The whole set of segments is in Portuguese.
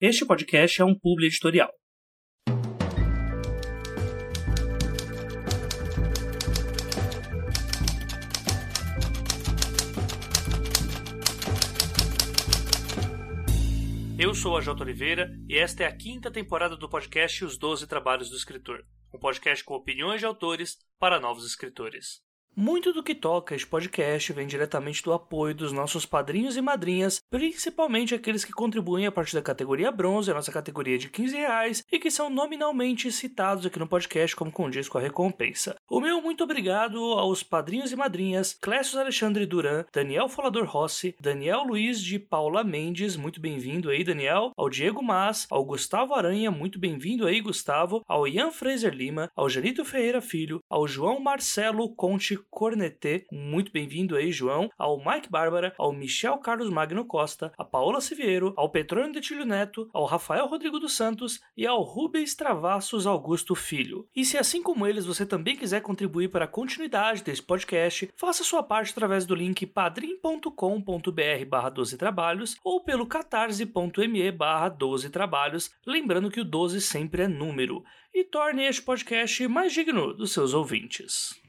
Este podcast é um publi editorial. Eu sou a Jota Oliveira e esta é a quinta temporada do podcast Os Doze Trabalhos do Escritor, um podcast com opiniões de autores para novos escritores. Muito do que toca este podcast vem diretamente do apoio dos nossos padrinhos e madrinhas, principalmente aqueles que contribuem a partir da categoria bronze, a nossa categoria de 15 reais, e que são nominalmente citados aqui no podcast como condiz com a recompensa. O meu muito obrigado aos padrinhos e madrinhas Clécio Alexandre Duran, Daniel Folador Rossi, Daniel Luiz de Paula Mendes, muito bem-vindo aí, Daniel, ao Diego Mas, ao Gustavo Aranha, muito bem-vindo aí, Gustavo, ao Ian Fraser Lima, ao Janito Ferreira Filho, ao João Marcelo Conte Cornetê, muito bem-vindo aí, João, ao Mike Bárbara, ao Michel Carlos Magno Costa, a Paola Siviero, ao Petrônio de Tilho Neto, ao Rafael Rodrigo dos Santos e ao Rubens Travassos Augusto Filho. E se assim como eles você também quiser contribuir para a continuidade desse podcast, faça sua parte através do link padrim.com.br barra 12 trabalhos ou pelo catarse.me barra 12 trabalhos, lembrando que o 12 sempre é número, e torne este podcast mais digno dos seus ouvintes.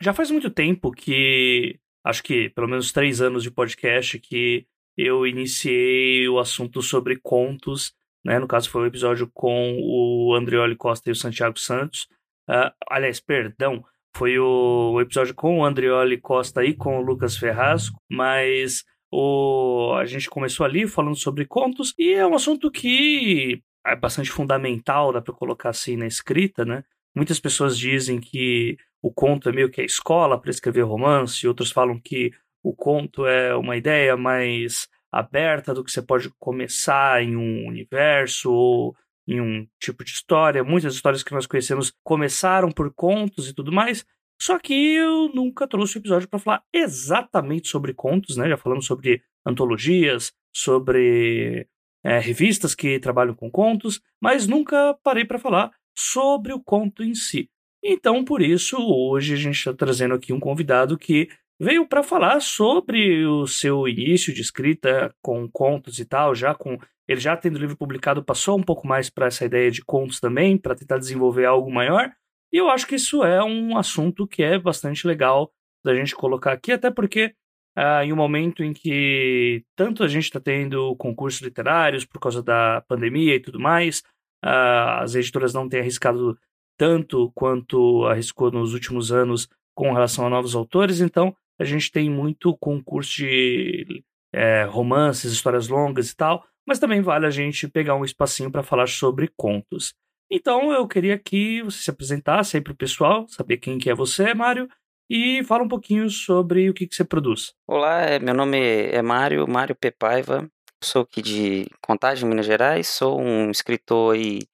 Já faz muito tempo que, acho que pelo menos três anos de podcast, que eu iniciei o assunto sobre contos, né? No caso foi um episódio com o Andrioli Costa e o Santiago Santos. Uh, aliás, perdão, foi o, o, episódio com o Andrioli Costa e com o Lucas Ferraz, mas o, a gente começou ali falando sobre contos e é um assunto que é bastante fundamental, dá para colocar assim na escrita, né? Muitas pessoas dizem que o conto é meio que a escola para escrever romance, outros falam que o conto é uma ideia mais aberta do que você pode começar em um universo ou em um tipo de história. Muitas histórias que nós conhecemos começaram por contos e tudo mais. Só que eu nunca trouxe o episódio para falar exatamente sobre contos, né? Já falamos sobre antologias, sobre é, revistas que trabalham com contos, mas nunca parei para falar sobre o conto em si. Então, por isso, hoje a gente está trazendo aqui um convidado que veio para falar sobre o seu início de escrita com contos e tal, já com ele já tendo livro publicado, passou um pouco mais para essa ideia de contos também, para tentar desenvolver algo maior. E eu acho que isso é um assunto que é bastante legal da gente colocar aqui, até porque ah, em um momento em que tanto a gente está tendo concursos literários por causa da pandemia e tudo mais, ah, as editoras não têm arriscado tanto quanto arriscou nos últimos anos com relação a novos autores, então a gente tem muito concurso de é, romances, histórias longas e tal, mas também vale a gente pegar um espacinho para falar sobre contos. Então eu queria que você se apresentasse aí para o pessoal, saber quem que é você, Mário, e fala um pouquinho sobre o que, que você produz. Olá, é, meu nome é Mário, Mário Pepaiva, sou aqui de Contagem, Minas Gerais, sou um escritor e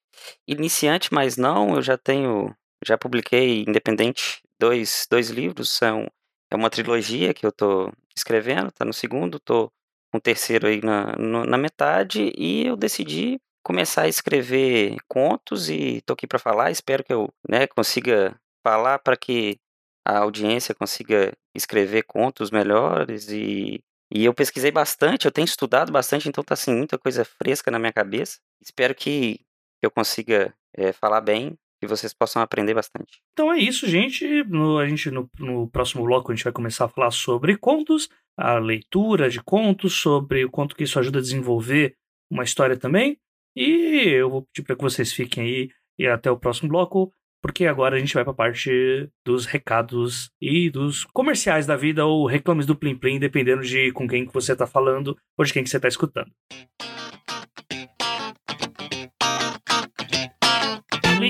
Iniciante, mas não, eu já tenho, já publiquei independente dois, dois livros, são é uma trilogia que eu estou escrevendo, está no segundo, estou com o terceiro aí na, no, na metade, e eu decidi começar a escrever contos e estou aqui para falar, espero que eu né, consiga falar para que a audiência consiga escrever contos melhores e, e eu pesquisei bastante, eu tenho estudado bastante, então tá assim muita coisa fresca na minha cabeça. Espero que eu consiga é, falar bem e vocês possam aprender bastante. Então é isso, gente. No, a gente no, no, próximo bloco a gente vai começar a falar sobre contos, a leitura de contos, sobre o quanto que isso ajuda a desenvolver uma história também. E eu vou pedir para que vocês fiquem aí e até o próximo bloco, porque agora a gente vai para a parte dos recados e dos comerciais da vida ou reclames do Plim Plim, dependendo de com quem que você está falando ou de quem que você está escutando.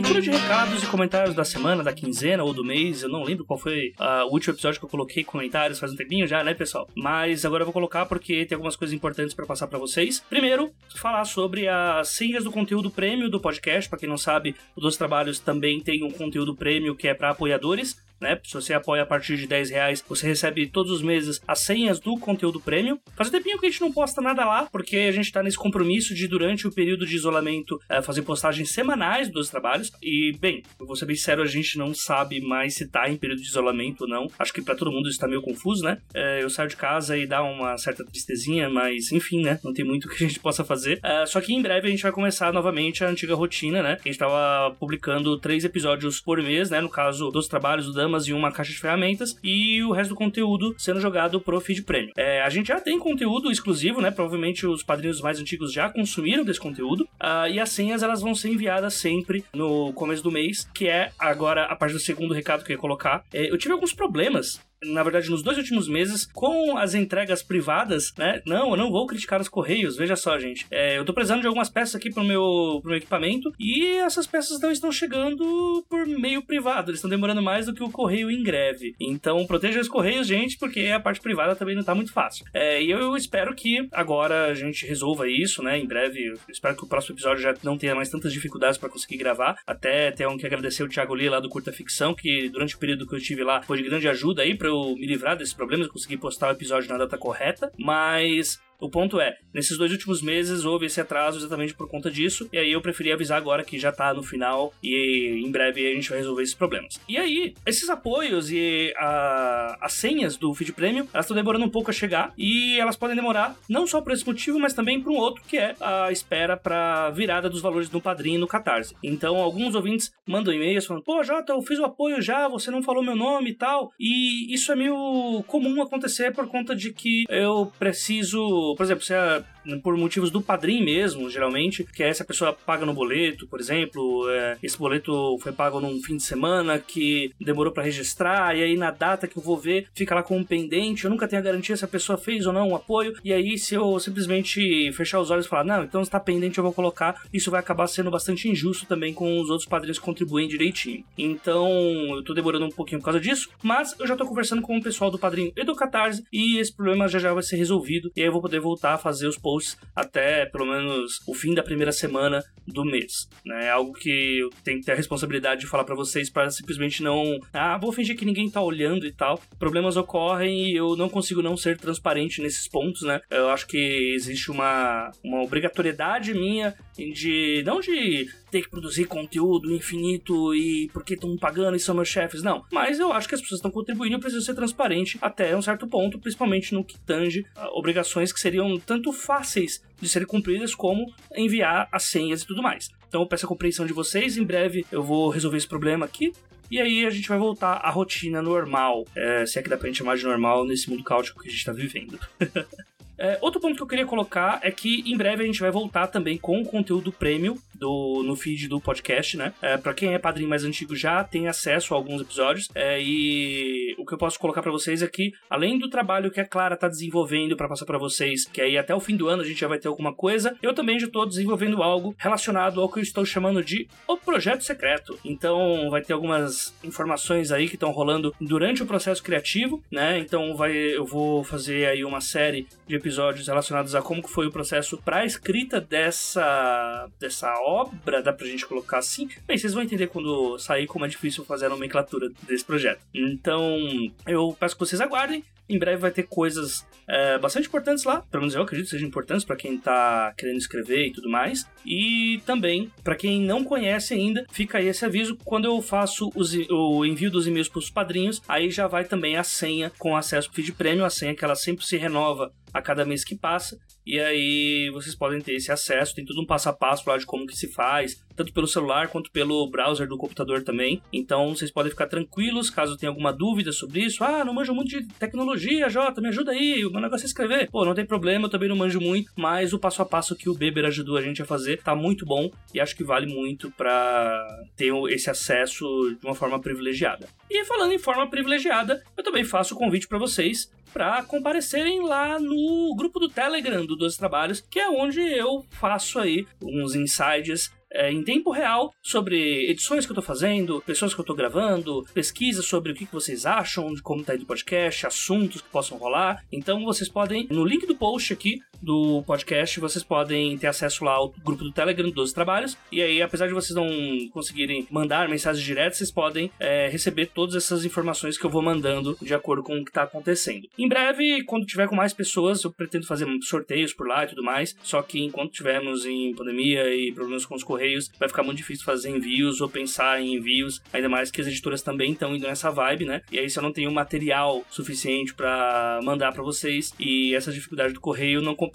Leitura de recados e comentários da semana, da quinzena ou do mês. Eu não lembro qual foi uh, o último episódio que eu coloquei comentários faz um tempinho já, né, pessoal? Mas agora eu vou colocar porque tem algumas coisas importantes para passar para vocês. Primeiro, falar sobre as senhas do conteúdo prêmio do podcast. Para quem não sabe, o Dos Trabalhos também tem um conteúdo prêmio que é para apoiadores. Né? Se você apoia a partir de 10 reais, você recebe todos os meses as senhas do conteúdo premium. Faz um tempinho que a gente não posta nada lá, porque a gente tá nesse compromisso de, durante o período de isolamento, é, fazer postagens semanais dos trabalhos. E, bem, eu vou ser bem sério, a gente não sabe mais se tá em período de isolamento ou não. Acho que para todo mundo isso tá meio confuso, né? É, eu saio de casa e dá uma certa tristezinha, mas enfim, né? Não tem muito que a gente possa fazer. É, só que em breve a gente vai começar novamente a antiga rotina, né? A gente tava publicando três episódios por mês, né? No caso dos trabalhos do Damas e uma caixa de ferramentas, e o resto do conteúdo sendo jogado pro feed premium. É, a gente já tem conteúdo exclusivo, né? Provavelmente os padrinhos mais antigos já consumiram desse conteúdo, uh, e as senhas elas vão ser enviadas sempre no começo do mês, que é agora a parte do segundo recado que eu ia colocar. É, eu tive alguns problemas na verdade, nos dois últimos meses, com as entregas privadas, né? Não, eu não vou criticar os Correios, veja só, gente. É, eu tô precisando de algumas peças aqui pro meu, pro meu equipamento e essas peças não estão chegando por meio privado, eles estão demorando mais do que o Correio em greve. Então, proteja os Correios, gente, porque a parte privada também não tá muito fácil. É, e eu espero que agora a gente resolva isso, né? Em breve, espero que o próximo episódio já não tenha mais tantas dificuldades para conseguir gravar. Até tenho que agradecer o Thiago Lee lá do Curta Ficção, que durante o período que eu estive lá foi de grande ajuda aí para me livrar desses problemas, conseguir postar o episódio na data correta, mas o ponto é, nesses dois últimos meses houve esse atraso exatamente por conta disso, e aí eu preferi avisar agora que já tá no final e em breve a gente vai resolver esses problemas. E aí, esses apoios e a, as senhas do feed premium, elas estão demorando um pouco a chegar e elas podem demorar não só por esse motivo, mas também por um outro que é a espera para virada dos valores do padrinho no Catarse. Então, alguns ouvintes mandam e-mails falando: "Pô, Jota, eu fiz o apoio já, você não falou meu nome e tal". E isso é meio comum acontecer por conta de que eu preciso por exemplo, se a por motivos do padrinho mesmo, geralmente, que é essa pessoa paga no boleto, por exemplo, é, esse boleto foi pago num fim de semana que demorou para registrar, e aí na data que eu vou ver, fica lá com um pendente, eu nunca tenho a garantia se a pessoa fez ou não um apoio, e aí se eu simplesmente fechar os olhos e falar, não, então está pendente, eu vou colocar, isso vai acabar sendo bastante injusto também com os outros padrinhos que contribuem direitinho. Então, eu tô demorando um pouquinho por causa disso, mas eu já tô conversando com o pessoal do padrinho e do Catarse, e esse problema já já vai ser resolvido, e aí eu vou poder voltar a fazer os posts até pelo menos o fim da primeira semana do mês. Né? É algo que eu tenho que ter a responsabilidade de falar para vocês para simplesmente não, ah, vou fingir que ninguém tá olhando e tal. Problemas ocorrem e eu não consigo não ser transparente nesses pontos, né? Eu acho que existe uma, uma obrigatoriedade minha de não de ter que produzir conteúdo infinito e porque estão pagando e são meus chefes, não. Mas eu acho que as pessoas estão contribuindo e eu preciso ser transparente até um certo ponto, principalmente no que tange obrigações que seriam tanto fáceis de serem cumpridas como enviar as senhas e tudo mais. Então eu peço a compreensão de vocês, em breve eu vou resolver esse problema aqui. E aí a gente vai voltar à rotina normal, é, se é que dá pra gente chamar de normal nesse mundo caótico que a gente tá vivendo. É, outro ponto que eu queria colocar é que em breve a gente vai voltar também com o conteúdo premium do, no feed do podcast, né? É, para quem é padrinho mais antigo já tem acesso a alguns episódios. É, e o que eu posso colocar para vocês é que, além do trabalho que a Clara tá desenvolvendo para passar para vocês, que aí até o fim do ano a gente já vai ter alguma coisa, eu também já tô desenvolvendo algo relacionado ao que eu estou chamando de o projeto secreto. Então vai ter algumas informações aí que estão rolando durante o processo criativo, né? Então vai, eu vou fazer aí uma série de episódios relacionados a como que foi o processo para escrita dessa dessa obra, dá pra gente colocar assim. Bem, vocês vão entender quando sair como é difícil fazer a nomenclatura desse projeto. Então, eu peço que vocês aguardem. Em breve vai ter coisas é, bastante importantes lá, pelo menos eu acredito que sejam importantes para quem tá querendo escrever e tudo mais. E também, para quem não conhece ainda, fica aí esse aviso: quando eu faço os, o envio dos e-mails para os padrinhos, aí já vai também a senha com acesso ao feed premium, a senha que ela sempre se renova a cada mês que passa. E aí vocês podem ter esse acesso, tem tudo um passo a passo lá de como que se faz, tanto pelo celular quanto pelo browser do computador também. Então vocês podem ficar tranquilos caso tenha alguma dúvida sobre isso. Ah, não manjo muito de tecnologia, Jota, me ajuda aí, o meu negócio é escrever. Pô, não tem problema, eu também não manjo muito, mas o passo a passo que o Beber ajudou a gente a fazer tá muito bom e acho que vale muito para ter esse acesso de uma forma privilegiada. E falando em forma privilegiada, eu também faço o convite para vocês para comparecerem lá no grupo do Telegram do Doze Trabalhos, que é onde eu faço aí uns insights é, em tempo real sobre edições que eu tô fazendo, pessoas que eu tô gravando, pesquisas sobre o que, que vocês acham de como tá indo o podcast, assuntos que possam rolar. Então vocês podem, no link do post aqui do podcast, vocês podem ter acesso lá ao grupo do Telegram dos Trabalhos. E aí, apesar de vocês não conseguirem mandar mensagens diretas, vocês podem é, receber todas essas informações que eu vou mandando de acordo com o que está acontecendo. Em breve, quando tiver com mais pessoas, eu pretendo fazer sorteios por lá e tudo mais. Só que enquanto tivermos em pandemia e problemas com os correios, vai ficar muito difícil fazer envios ou pensar em envios, ainda mais que as editoras também estão indo nessa vibe, né? E aí, se eu não tenho material suficiente para mandar para vocês e essa dificuldade do correio não compensa,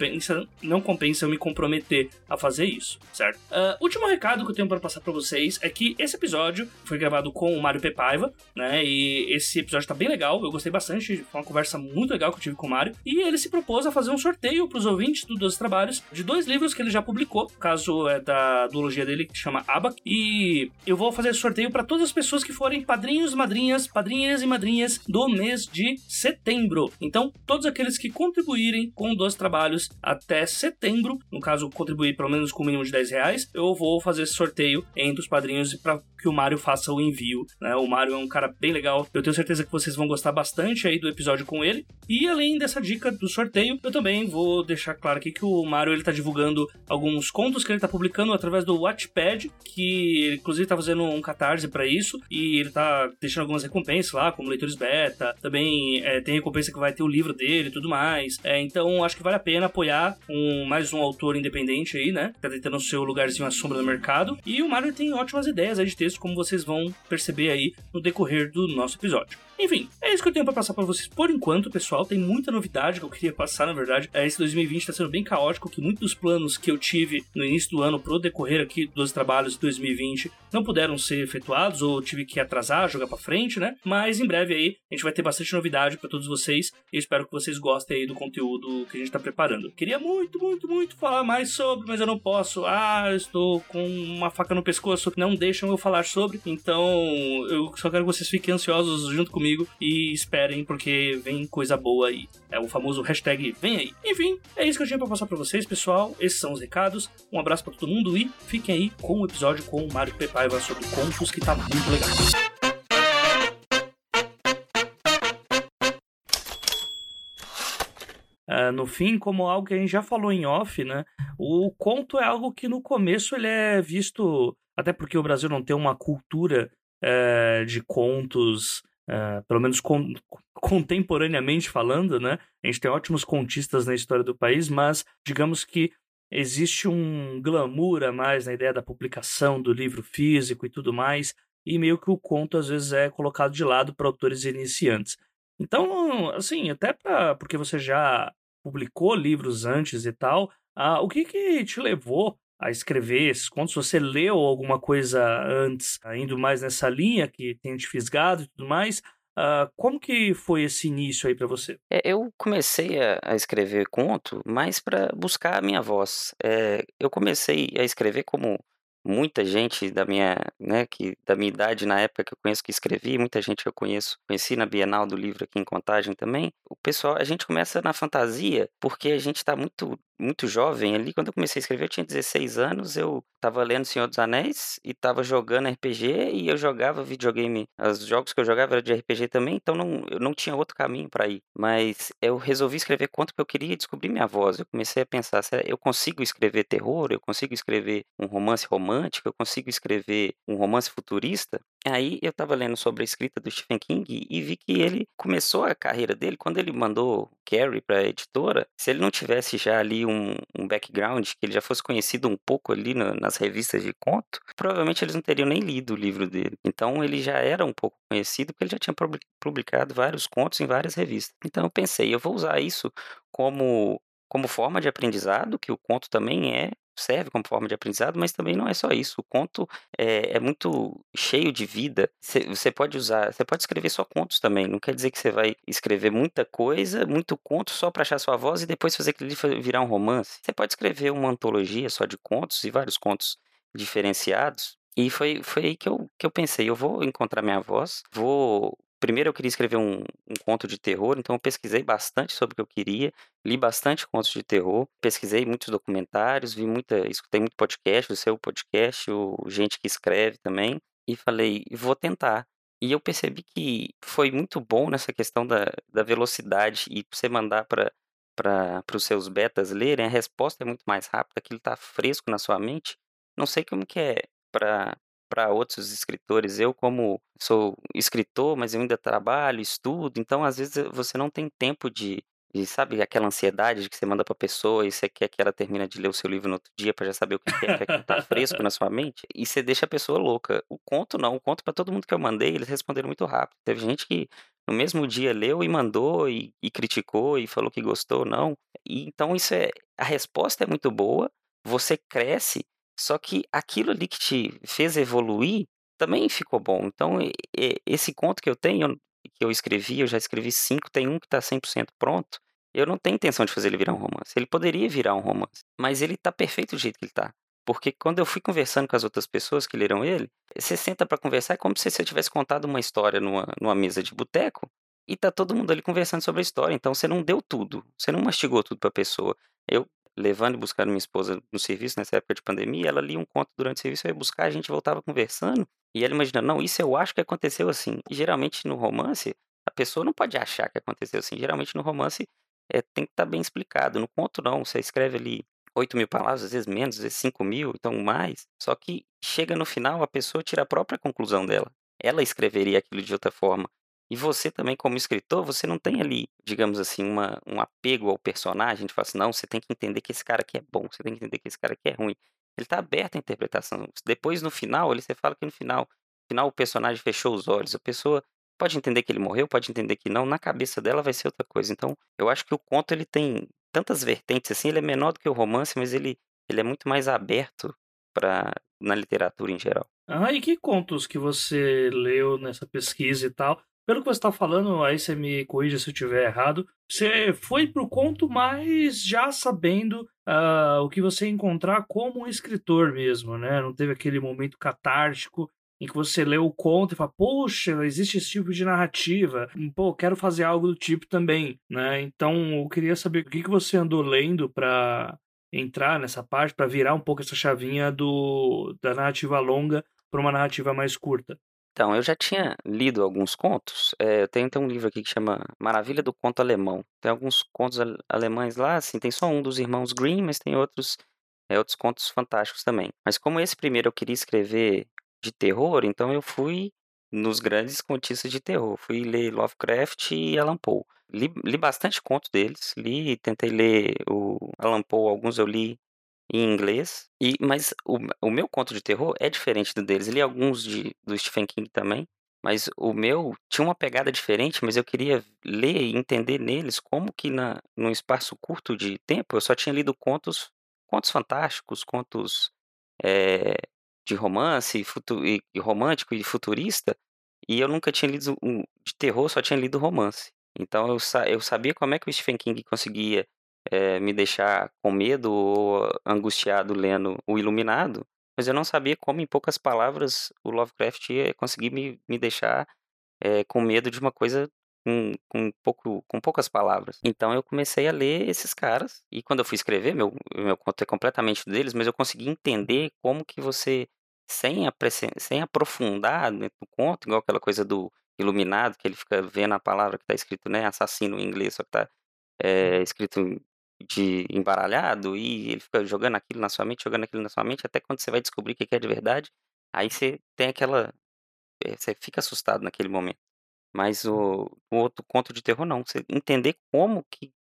não compensa eu me comprometer a fazer isso, certo? Uh, último recado que eu tenho para passar para vocês é que esse episódio foi gravado com o Mário Pepaiva, né? E esse episódio tá bem legal, eu gostei bastante, foi uma conversa muito legal que eu tive com o Mário. E ele se propôs a fazer um sorteio para os ouvintes do 12 Trabalhos de dois livros que ele já publicou, caso é da duologia dele que chama Abac. E eu vou fazer sorteio para todas as pessoas que forem padrinhos, madrinhas, padrinhas e madrinhas do mês de setembro. Então, todos aqueles que contribuírem com 12 trabalhos até setembro, no caso, contribuir pelo menos com o mínimo de 10 reais, eu vou fazer esse sorteio entre os padrinhos para que o Mário faça o envio. Né? O Mário é um cara bem legal. Eu tenho certeza que vocês vão gostar bastante aí do episódio com ele. E além dessa dica do sorteio, eu também vou deixar claro aqui que o Mário ele tá divulgando alguns contos que ele tá publicando através do Watchpad, que ele inclusive tá fazendo um catarse para isso. E ele tá deixando algumas recompensas lá, como leitores beta. Também é, tem recompensa que vai ter o livro dele e tudo mais. É, então acho que vale a pena apoiar um, mais um autor independente aí, né? Tá tentando o seu lugarzinho à sombra no mercado. E o Mário tem ótimas ideias aí de texto, como vocês vão perceber aí no decorrer do nosso episódio. Enfim, é isso que eu tenho para passar para vocês por enquanto, pessoal. Tem muita novidade que eu queria passar, na verdade. É, esse 2020 tá sendo bem caótico, que muitos dos planos que eu tive no início do ano pro decorrer aqui dos trabalhos de 2020 não puderam ser efetuados ou tive que atrasar, jogar para frente, né? Mas em breve aí a gente vai ter bastante novidade para todos vocês e espero que vocês gostem aí do conteúdo que a gente tá preparando. Queria muito, muito, muito falar mais sobre, mas eu não posso. Ah, eu estou com uma faca no pescoço não deixam eu falar sobre. Então, eu só quero que vocês fiquem ansiosos junto comigo comigo e esperem, porque vem coisa boa aí. É o famoso hashtag vem aí. Enfim, é isso que eu tinha pra passar pra vocês, pessoal. Esses são os recados. Um abraço para todo mundo e fiquem aí com o episódio com o Mário Pepaiva sobre contos, que tá muito legal. Uh, no fim, como algo que a gente já falou em off, né? O conto é algo que no começo ele é visto, até porque o Brasil não tem uma cultura uh, de contos Uh, pelo menos contemporaneamente falando, né? A gente tem ótimos contistas na história do país, mas digamos que existe um glamour a mais na ideia da publicação do livro físico e tudo mais, e meio que o conto às vezes é colocado de lado para autores iniciantes. Então, assim, até pra, porque você já publicou livros antes e tal, uh, o que que te levou a escrever esses contos? Você leu alguma coisa antes, indo mais nessa linha que tem te fisgado e tudo mais? Uh, como que foi esse início aí para você? É, eu comecei a, a, escrever conto mais para buscar a minha voz. É, eu comecei a escrever como muita gente da minha, né, que da minha idade na época que eu conheço que escrevi, muita gente que eu conheço, conheci na Bienal do livro aqui em Contagem também. O pessoal, a gente começa na fantasia porque a gente está muito muito jovem ali, quando eu comecei a escrever, eu tinha 16 anos, eu estava lendo Senhor dos Anéis e estava jogando RPG e eu jogava videogame, os jogos que eu jogava eram de RPG também, então não, eu não tinha outro caminho para ir. Mas eu resolvi escrever conto porque eu queria descobrir minha voz. Eu comecei a pensar, eu consigo escrever terror, eu consigo escrever um romance romântico, eu consigo escrever um romance futurista? Aí eu estava lendo sobre a escrita do Stephen King e vi que ele começou a carreira dele quando ele mandou Carrie para a editora. Se ele não tivesse já ali um, um, background, que ele já fosse conhecido um pouco ali nas revistas de conto, provavelmente eles não teriam nem lido o livro dele. Então ele já era um pouco conhecido porque ele já tinha publicado vários contos em várias revistas. Então eu pensei, eu vou usar isso como como forma de aprendizado, que o conto também é serve como forma de aprendizado, mas também não é só isso. O conto é, é muito cheio de vida. Você pode usar, você pode escrever só contos também. Não quer dizer que você vai escrever muita coisa, muito conto só para achar sua voz e depois fazer aquilo virar um romance. Você pode escrever uma antologia só de contos e vários contos diferenciados. E foi, foi aí que eu, que eu pensei, eu vou encontrar minha voz, vou primeiro eu queria escrever um, um, conto de terror, então eu pesquisei bastante sobre o que eu queria, li bastante contos de terror, pesquisei muitos documentários, vi muita, escutei muito podcast, o seu podcast, o gente que escreve também, e falei, vou tentar. E eu percebi que foi muito bom nessa questão da, da velocidade e você mandar para para os seus betas lerem, a resposta é muito mais rápida, aquilo está fresco na sua mente. Não sei como que é para para outros escritores. Eu, como sou escritor, mas eu ainda trabalho, estudo, então às vezes você não tem tempo de, de sabe, aquela ansiedade de que você manda para a pessoa e você quer que ela termine de ler o seu livro no outro dia para já saber o que é, que está fresco na sua mente, e você deixa a pessoa louca. O conto não, o conto para todo mundo que eu mandei, eles responderam muito rápido. Teve gente que no mesmo dia leu e mandou e, e criticou e falou que gostou, não. E, então isso é a resposta é muito boa, você cresce, só que aquilo ali que te fez evoluir também ficou bom. Então esse conto que eu tenho, que eu escrevi, eu já escrevi cinco, tem um que está 100% pronto. Eu não tenho intenção de fazer ele virar um romance. Ele poderia virar um romance, mas ele está perfeito do jeito que ele está. Porque quando eu fui conversando com as outras pessoas que leram ele, você senta para conversar, é como se você tivesse contado uma história numa, numa mesa de boteco e tá todo mundo ali conversando sobre a história. Então você não deu tudo, você não mastigou tudo para a pessoa. Eu levando e buscando minha esposa no serviço nessa época de pandemia, ela lia um conto durante o serviço, eu ia buscar, a gente voltava conversando e ela imaginando, não, isso eu acho que aconteceu assim. E geralmente no romance, a pessoa não pode achar que aconteceu assim. Geralmente no romance é, tem que estar tá bem explicado. No conto não, você escreve ali 8 mil palavras, às vezes menos, às vezes 5 mil, então mais. Só que chega no final, a pessoa tira a própria conclusão dela. Ela escreveria aquilo de outra forma. E você também, como escritor, você não tem ali, digamos assim, uma, um apego ao personagem. A gente fala assim, não, você tem que entender que esse cara aqui é bom, você tem que entender que esse cara aqui é ruim. Ele está aberto à interpretação. Depois, no final, ele, você fala que no final, no final o personagem fechou os olhos. A pessoa pode entender que ele morreu, pode entender que não. Na cabeça dela vai ser outra coisa. Então, eu acho que o conto ele tem tantas vertentes assim, ele é menor do que o romance, mas ele, ele é muito mais aberto para na literatura em geral. Ah, e que contos que você leu nessa pesquisa e tal? Pelo que você está falando, aí você me corrija se eu estiver errado. Você foi pro conto, mas já sabendo uh, o que você encontrar como um escritor mesmo, né? Não teve aquele momento catártico em que você lê o conto e fala, poxa, existe esse tipo de narrativa, pô, quero fazer algo do tipo também, né? Então, eu queria saber o que, que você andou lendo para entrar nessa parte, para virar um pouco essa chavinha do da narrativa longa para uma narrativa mais curta. Então, eu já tinha lido alguns contos. É, eu tenho, tem um livro aqui que chama Maravilha do Conto Alemão. Tem alguns contos alemães lá, assim, tem só um dos irmãos Grimm, mas tem outros, é, outros contos fantásticos também. Mas como esse primeiro eu queria escrever de terror, então eu fui nos grandes contistas de terror. Fui ler Lovecraft e Alan Poe. Li, li bastante contos deles, li, tentei ler o Alan Poe, alguns eu li em inglês, e, mas o, o meu conto de terror é diferente do deles. Li alguns de, do Stephen King também, mas o meu tinha uma pegada diferente, mas eu queria ler e entender neles como que na, num espaço curto de tempo eu só tinha lido contos, contos fantásticos, contos é, de romance e, e romântico e futurista, e eu nunca tinha lido de terror, só tinha lido romance. Então eu, eu sabia como é que o Stephen King conseguia é, me deixar com medo ou angustiado lendo O Iluminado, mas eu não sabia como, em poucas palavras, o Lovecraft ia conseguir me, me deixar é, com medo de uma coisa com, com, pouco, com poucas palavras. Então eu comecei a ler esses caras, e quando eu fui escrever, meu, meu conto é completamente deles, mas eu consegui entender como que você sem, sem aprofundar dentro do conto, igual aquela coisa do iluminado, que ele fica vendo a palavra que está escrito, né, assassino em inglês, só que está é, escrito de embaralhado, e ele fica jogando aquilo na sua mente, jogando aquilo na sua mente, até quando você vai descobrir o que é de verdade, aí você tem aquela... É, você fica assustado naquele momento. Mas o, o outro conto de terror não, você entender como que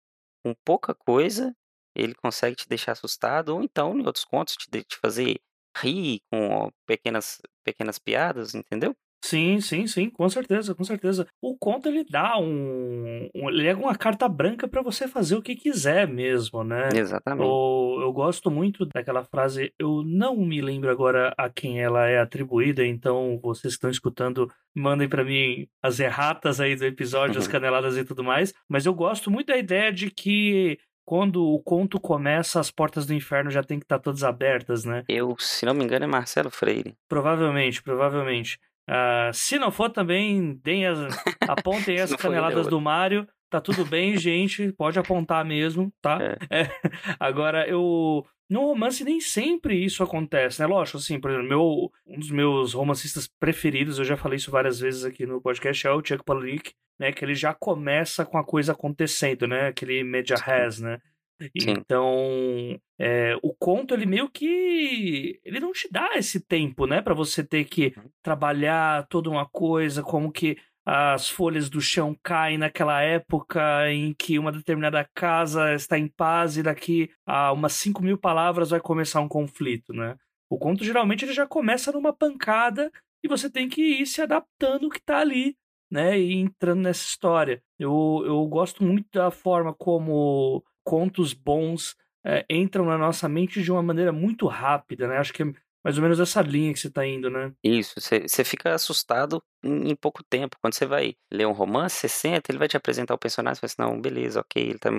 com pouca coisa ele consegue te deixar assustado, ou então em outros contos te, te fazer rir com pequenas, pequenas piadas, entendeu? Sim, sim, sim, com certeza, com certeza. O conto ele dá um, um ele é uma carta branca para você fazer o que quiser mesmo, né? Exatamente. Eu, eu gosto muito daquela frase, eu não me lembro agora a quem ela é atribuída, então vocês que estão escutando, mandem para mim as erratas aí do episódio, as caneladas e tudo mais, mas eu gosto muito da ideia de que quando o conto começa, as portas do inferno já tem que estar tá todas abertas, né? Eu, se não me engano, é Marcelo Freire. Provavelmente, provavelmente. Uh, se não for também, deem as, apontem as caneladas do Mario. Tá tudo bem, gente. Pode apontar mesmo, tá? É. É. Agora, eu, no romance nem sempre isso acontece, né? Lógico, assim, por exemplo, meu, um dos meus romancistas preferidos, eu já falei isso várias vezes aqui no podcast, é o Chuck Palahniuk, né? Que ele já começa com a coisa acontecendo, né? Aquele media res, né? Sim. Então, é, o conto, ele meio que. Ele não te dá esse tempo, né? para você ter que uhum. trabalhar toda uma coisa, como que as folhas do chão caem naquela época em que uma determinada casa está em paz e daqui a umas 5 mil palavras vai começar um conflito, né? O conto geralmente ele já começa numa pancada e você tem que ir se adaptando ao que está ali, né? E entrando nessa história. Eu, eu gosto muito da forma como contos bons é, entram na nossa mente de uma maneira muito rápida, né? Acho que é mais ou menos essa linha que você está indo, né? Isso, você fica assustado em, em, pouco tempo. Quando você vai ler um romance, você senta, ele vai te apresentar o personagem, você fala assim, não, beleza, ok, ele está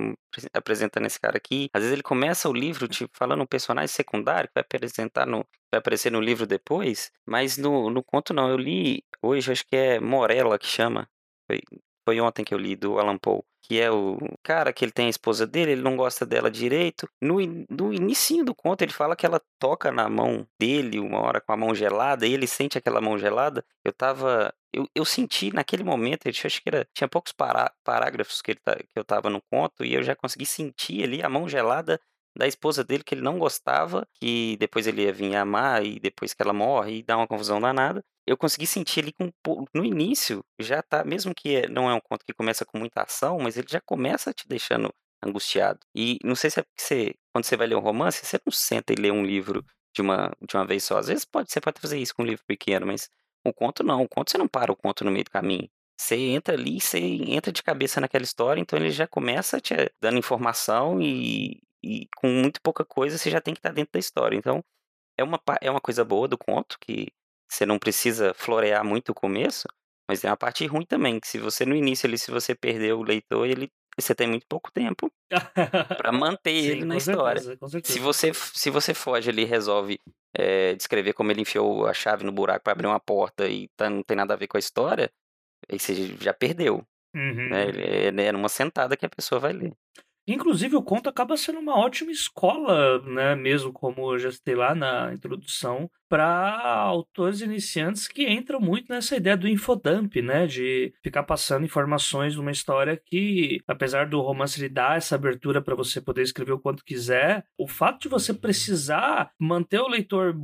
apresentando esse cara aqui. Às vezes ele começa o livro te falando um personagem secundário que vai apresentar no, vai aparecer no livro depois, mas no, no conto não. Eu li hoje, acho que é Morella que chama. Foi, foi ontem que eu li do Alan Poe que é o cara que ele tem a esposa dele, ele não gosta dela direito. No, no início do conto ele fala que ela toca na mão dele uma hora com a mão gelada e ele sente aquela mão gelada. Eu tava eu, eu senti naquele momento, eu acho que era, tinha poucos pará, parágrafos que, tá, que eu tava no conto e eu já consegui sentir ali a mão gelada da esposa dele que ele não gostava, que depois ele ia vir amar e depois que ela morre e dá uma confusão danada eu consegui sentir ali com no início já tá, mesmo que é, não é um conto que começa com muita ação, mas ele já começa te deixando angustiado. E não sei se é porque você, quando você vai ler um romance, você não senta e lê um livro de uma, de uma vez só. Às vezes pode, você pode fazer isso com um livro pequeno, mas um conto não. Um conto você não para o conto no meio do caminho. Você entra ali, você entra de cabeça naquela história, então ele já começa te dando informação e, e com muito pouca coisa você já tem que estar dentro da história. Então é uma, é uma coisa boa do conto que você não precisa florear muito o começo, mas tem uma parte ruim também, que se você no início ali, se você perder o leitor, ele você tem muito pouco tempo para manter Sim, ele na história. Certeza, se você se você foge ali e resolve é, descrever como ele enfiou a chave no buraco para abrir uma porta e tá, não tem nada a ver com a história, aí você já perdeu. Uhum. Né? É, é numa sentada que a pessoa vai ler. Inclusive, o conto acaba sendo uma ótima escola, né? Mesmo como eu já citei lá na introdução, para autores iniciantes que entram muito nessa ideia do infodump, né? De ficar passando informações numa história que, apesar do romance lhe dar essa abertura para você poder escrever o quanto quiser, o fato de você precisar manter o leitor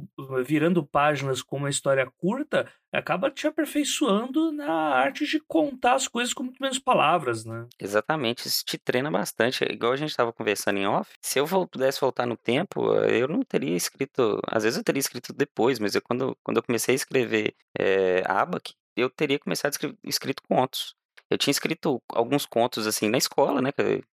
virando páginas com uma história curta acaba te aperfeiçoando na arte de contar as coisas com muito menos palavras, né? Exatamente, isso te treina bastante. Igual a gente estava conversando em off, se eu pudesse voltar no tempo, eu não teria escrito. Às vezes eu teria escrito depois, mas eu, quando, quando eu comecei a escrever é, Abac, eu teria começado a escrever escrito contos. Eu tinha escrito alguns contos assim na escola, né?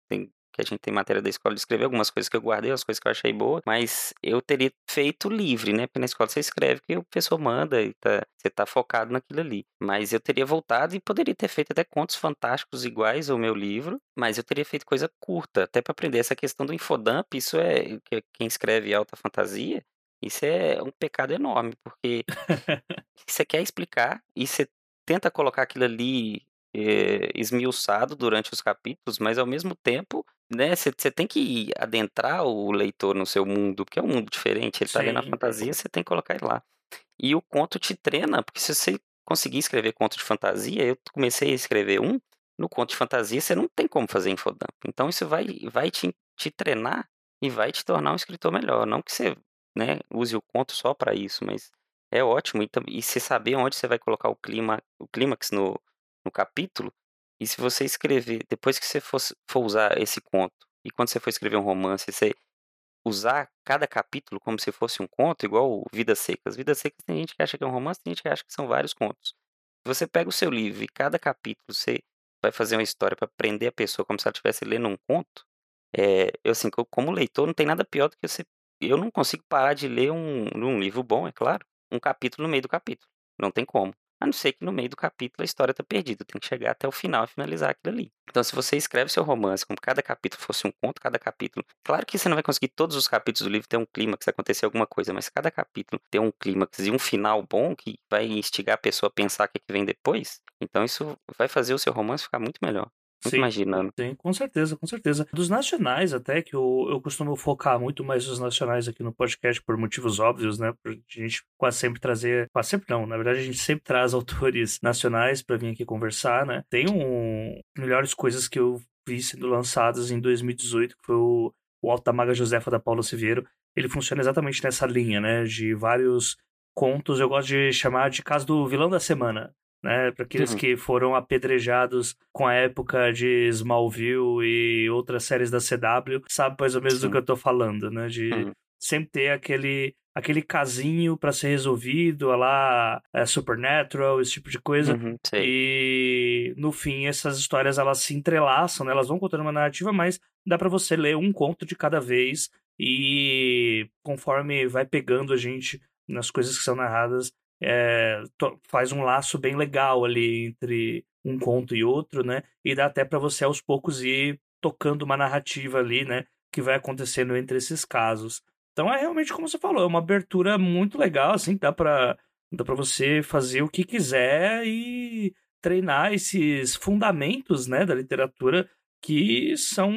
Tem que a gente tem matéria da escola de escrever, algumas coisas que eu guardei, as coisas que eu achei boas, mas eu teria feito livre, né? Porque na escola você escreve que o professor manda e tá, você tá focado naquilo ali. Mas eu teria voltado e poderia ter feito até contos fantásticos iguais ao meu livro, mas eu teria feito coisa curta, até para aprender essa questão do infodump, isso é quem escreve alta fantasia, isso é um pecado enorme, porque você quer explicar e você tenta colocar aquilo ali é, esmiuçado durante os capítulos, mas ao mesmo tempo, né, você tem que adentrar o leitor no seu mundo, porque é um mundo diferente, ele está lendo a fantasia, você tem que colocar ele lá. E o conto te treina, porque se você conseguir escrever conto de fantasia, eu comecei a escrever um, no conto de fantasia você não tem como fazer infodump. Então isso vai, vai te, te treinar e vai te tornar um escritor melhor. Não que você né, use o conto só para isso, mas é ótimo. E, e você saber onde você vai colocar o, clima, o clímax no, no capítulo, e se você escrever, depois que você for, for usar esse conto, e quando você for escrever um romance, você usar cada capítulo como se fosse um conto, igual Vidas Secas. Vidas Secas tem gente que acha que é um romance, tem gente que acha que são vários contos. Você pega o seu livro e cada capítulo você vai fazer uma história para prender a pessoa como se ela estivesse lendo um conto, é, eu assim, como leitor, não tem nada pior do que você. Eu não consigo parar de ler um, um livro bom, é claro, um capítulo no meio do capítulo. Não tem como. A não ser que no meio do capítulo a história está perdida, tem que chegar até o final e finalizar aquilo ali. Então, se você escreve seu romance como cada capítulo fosse um conto, cada capítulo, claro que você não vai conseguir todos os capítulos do livro ter um clímax, acontecer alguma coisa, mas cada capítulo ter um clímax e um final bom que vai instigar a pessoa a pensar o que, é que vem depois, então isso vai fazer o seu romance ficar muito melhor. Mais dinâmico. Sim, com certeza, com certeza. Dos nacionais, até, que eu, eu costumo focar muito mais nos nacionais aqui no podcast por motivos óbvios, né? Por a gente quase sempre trazer. Quase sempre não, na verdade, a gente sempre traz autores nacionais para vir aqui conversar, né? Tem um melhores coisas que eu vi sendo lançadas em 2018, que foi o, o Alta Maga Josefa da Paula Siviero. Ele funciona exatamente nessa linha, né? De vários contos, eu gosto de chamar de caso do vilão da semana né? Para aqueles uhum. que foram apedrejados com a época de Smallville e outras séries da CW, sabe mais ou menos Sim. do que eu tô falando, né? De uhum. sempre ter aquele aquele casinho para ser resolvido, lá é, Supernatural, esse tipo de coisa. Uhum, e no fim essas histórias elas se entrelaçam, né? elas vão contando uma narrativa, mas dá para você ler um conto de cada vez e conforme vai pegando a gente nas coisas que são narradas, é, faz um laço bem legal ali entre um conto e outro, né? E dá até para você aos poucos ir tocando uma narrativa ali, né? Que vai acontecendo entre esses casos. Então é realmente como você falou, é uma abertura muito legal, assim, dá para dá para você fazer o que quiser e treinar esses fundamentos, né, da literatura que são,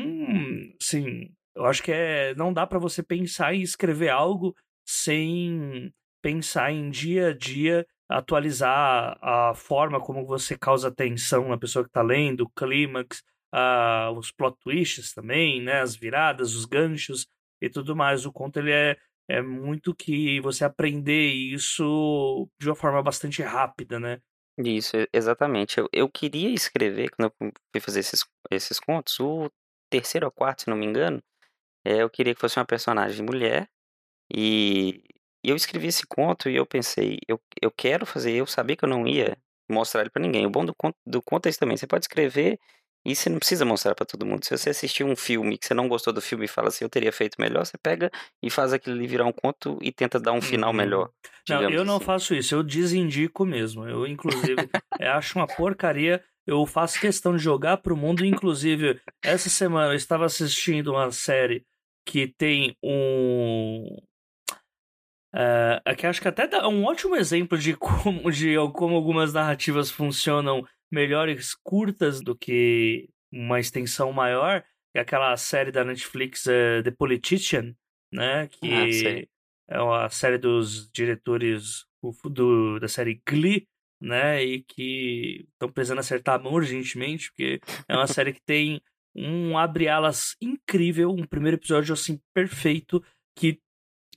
sim, eu acho que é não dá para você pensar em escrever algo sem pensar em dia a dia atualizar a forma como você causa tensão na pessoa que está lendo, o clímax, uh, os plot twists também, né, as viradas, os ganchos e tudo mais. O conto ele é, é muito que você aprender isso de uma forma bastante rápida, né? Isso, exatamente. Eu, eu queria escrever, quando eu fui fazer esses, esses contos, o terceiro ou quarto, se não me engano, é, eu queria que fosse uma personagem mulher e e eu escrevi esse conto e eu pensei, eu, eu quero fazer, eu sabia que eu não ia mostrar ele para ninguém. O bom do conto, do conto é isso também, você pode escrever e você não precisa mostrar para todo mundo. Se você assistir um filme que você não gostou do filme e fala assim, eu teria feito melhor, você pega e faz aquilo ali virar um conto e tenta dar um final uhum. melhor. Não, eu não assim. faço isso, eu desindico mesmo. Eu, inclusive, acho uma porcaria. Eu faço questão de jogar pro mundo. Inclusive, essa semana eu estava assistindo uma série que tem um, Uh, aqui acho que até dá um ótimo exemplo de como, de como algumas narrativas funcionam melhores curtas do que uma extensão maior. É aquela série da Netflix uh, The Politician, né? Que ah, é uma série dos diretores do, da série Glee, né? E que estão precisando acertar a mão urgentemente, porque é uma série que tem um abre-alas incrível, um primeiro episódio assim perfeito, que